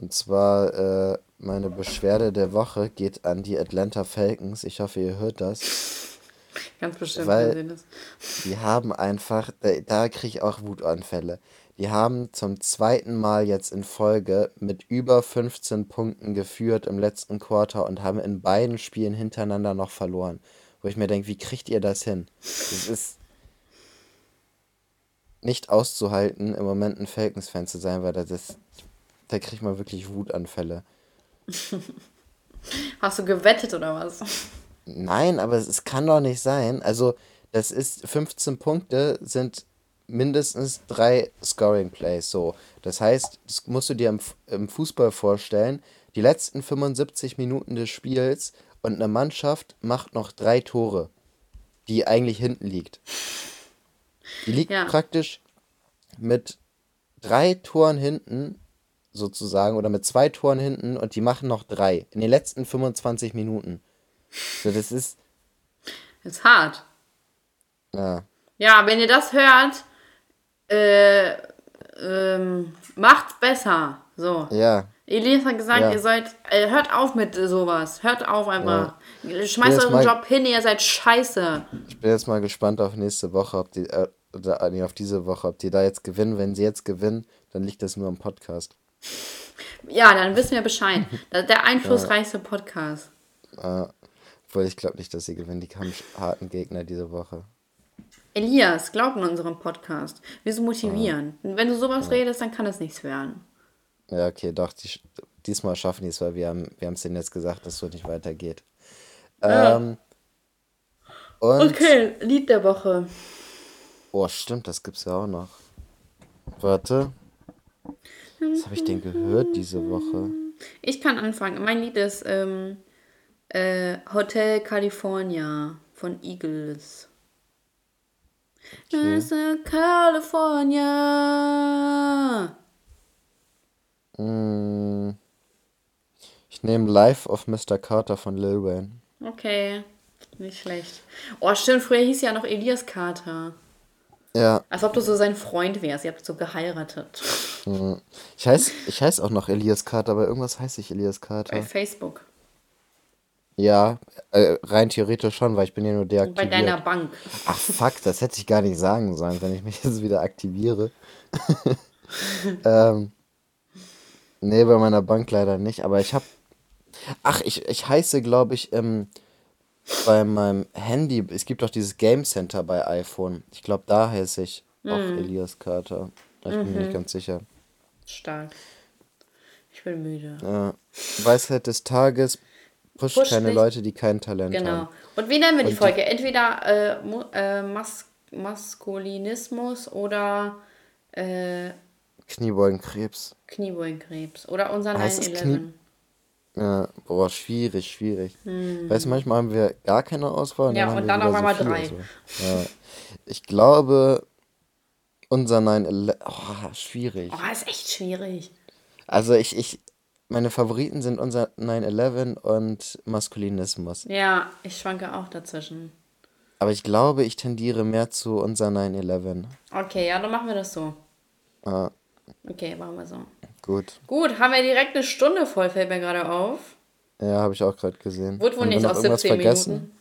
Und zwar, äh, meine Beschwerde der Woche geht an die Atlanta Falcons. Ich hoffe, ihr hört das. Ganz bestimmt. Weil das. die haben einfach, da, da kriege ich auch Wutanfälle. Die haben zum zweiten Mal jetzt in Folge mit über 15 Punkten geführt im letzten Quarter und haben in beiden Spielen hintereinander noch verloren. Wo ich mir denke, wie kriegt ihr das hin? Das ist nicht auszuhalten, im Moment ein Falcons-Fan zu sein, weil das ist, da kriegt man wirklich Wutanfälle. Hast du gewettet oder was? Nein, aber es, es kann doch nicht sein. Also, das ist 15 Punkte sind mindestens drei Scoring Plays. So, das heißt, das musst du dir im, im Fußball vorstellen. Die letzten 75 Minuten des Spiels und eine Mannschaft macht noch drei Tore, die eigentlich hinten liegt. Die liegt ja. praktisch mit drei Toren hinten, sozusagen, oder mit zwei Toren hinten und die machen noch drei in den letzten 25 Minuten. So, das ist. Das ist hart. Ja. Ja, wenn ihr das hört, äh, ähm, macht's besser. So. Ja. Elias hat gesagt, ja. ihr sollt, äh, hört auf mit sowas. Hört auf einfach. Ja. Schmeißt euren Job hin, ihr seid scheiße. Ich bin jetzt mal gespannt auf nächste Woche, ob die, äh, oder nee, auf diese Woche, ob die da jetzt gewinnen. Wenn sie jetzt gewinnen, dann liegt das nur am Podcast. Ja, dann wissen wir Bescheid. Der einflussreichste ja. Podcast. Ja. Obwohl ich glaube nicht, dass sie gewinnen. Die haben harten Gegner diese Woche. Elias, glaub in unserem Podcast. Wir sind motivieren. Ja. Wenn du sowas ja. redest, dann kann es nichts werden. Ja, okay, doch. Die, diesmal schaffen die es, weil wir haben wir es denen jetzt gesagt, dass es so nicht weitergeht. Ähm, okay, Lied der Woche. Oh, stimmt, das gibt's ja auch noch. Warte. Was habe ich denn gehört diese Woche? Ich kann anfangen. Mein Lied ist ähm, äh, Hotel California von Eagles. Okay. California. Mm. Ich nehme Life of Mr. Carter von Lil Wayne. Okay, nicht schlecht. Oh, stimmt, früher hieß ja noch Elias Carter. Ja. Als ob du so sein Freund wärst. Ihr habt so geheiratet. Hm. Ich heiße ich heiß auch noch Elias Carter, aber irgendwas heiße ich Elias Carter. Bei Facebook. Ja, äh, rein theoretisch schon, weil ich bin ja nur deaktiviert. Bei deiner Bank. Ach fuck, das hätte ich gar nicht sagen sollen, wenn ich mich jetzt wieder aktiviere. ähm, nee, bei meiner Bank leider nicht, aber ich habe Ach, ich, ich heiße, glaube ich, ähm, bei meinem Handy, es gibt doch dieses Game Center bei iPhone. Ich glaube, da heiße ich mm. auch Elias Carter. Ich bin mir nicht mhm. ganz sicher. Stark. Ich bin müde. Ja. Weisheit des Tages. Pusht, Push keine nicht. Leute, die kein Talent genau. haben. Genau. Und wie nennen wir die Folge? Entweder äh, äh, Mas Maskulinismus oder äh, Kniebeugenkrebs. Kniebeugenkrebs. Oder unser Heißt das 9-11. Ja, boah, schwierig, schwierig. Weißt du, manchmal haben wir gar keine Auswahl und Hm. Ja, dann haben und wir dann auf einmal so drei. Ja. Ich glaube, unser 9-11, oh, schwierig. Oh, ist echt schwierig. Also ich, ich, meine Favoriten sind unser 9-11 und Maskulinismus. Ja, ich schwanke auch dazwischen. Aber ich glaube, ich tendiere mehr zu unser 9-11. Okay, ja, dann machen wir das so. Ah, Okay, machen wir so. Gut. Gut, haben wir direkt eine Stunde voll, fällt mir gerade auf. Ja, habe ich auch gerade gesehen. Wird wohl nicht aus irgendwas 17 vergessen? Minuten.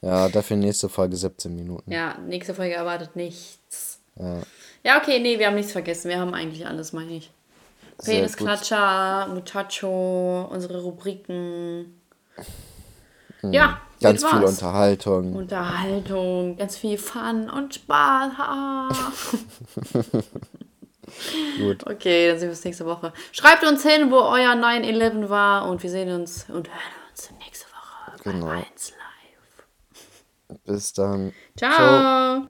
Ja, dafür nächste Folge 17 Minuten. Ja, nächste Folge erwartet nichts. Ja. Ja, okay, nee, wir haben nichts vergessen. Wir haben eigentlich alles, meine ich. Penisklatscher, Muchacho, unsere Rubriken. Ja, Hm. Ganz viel. Unterhaltung. Unterhaltung, ganz viel Fun und Spaß. Gut. Okay, dann sehen wir uns nächste Woche. Schreibt uns hin, wo euer 9-11 war und wir sehen uns und hören uns nächste Woche Genau. bei 1 Live. Bis dann. Ciao.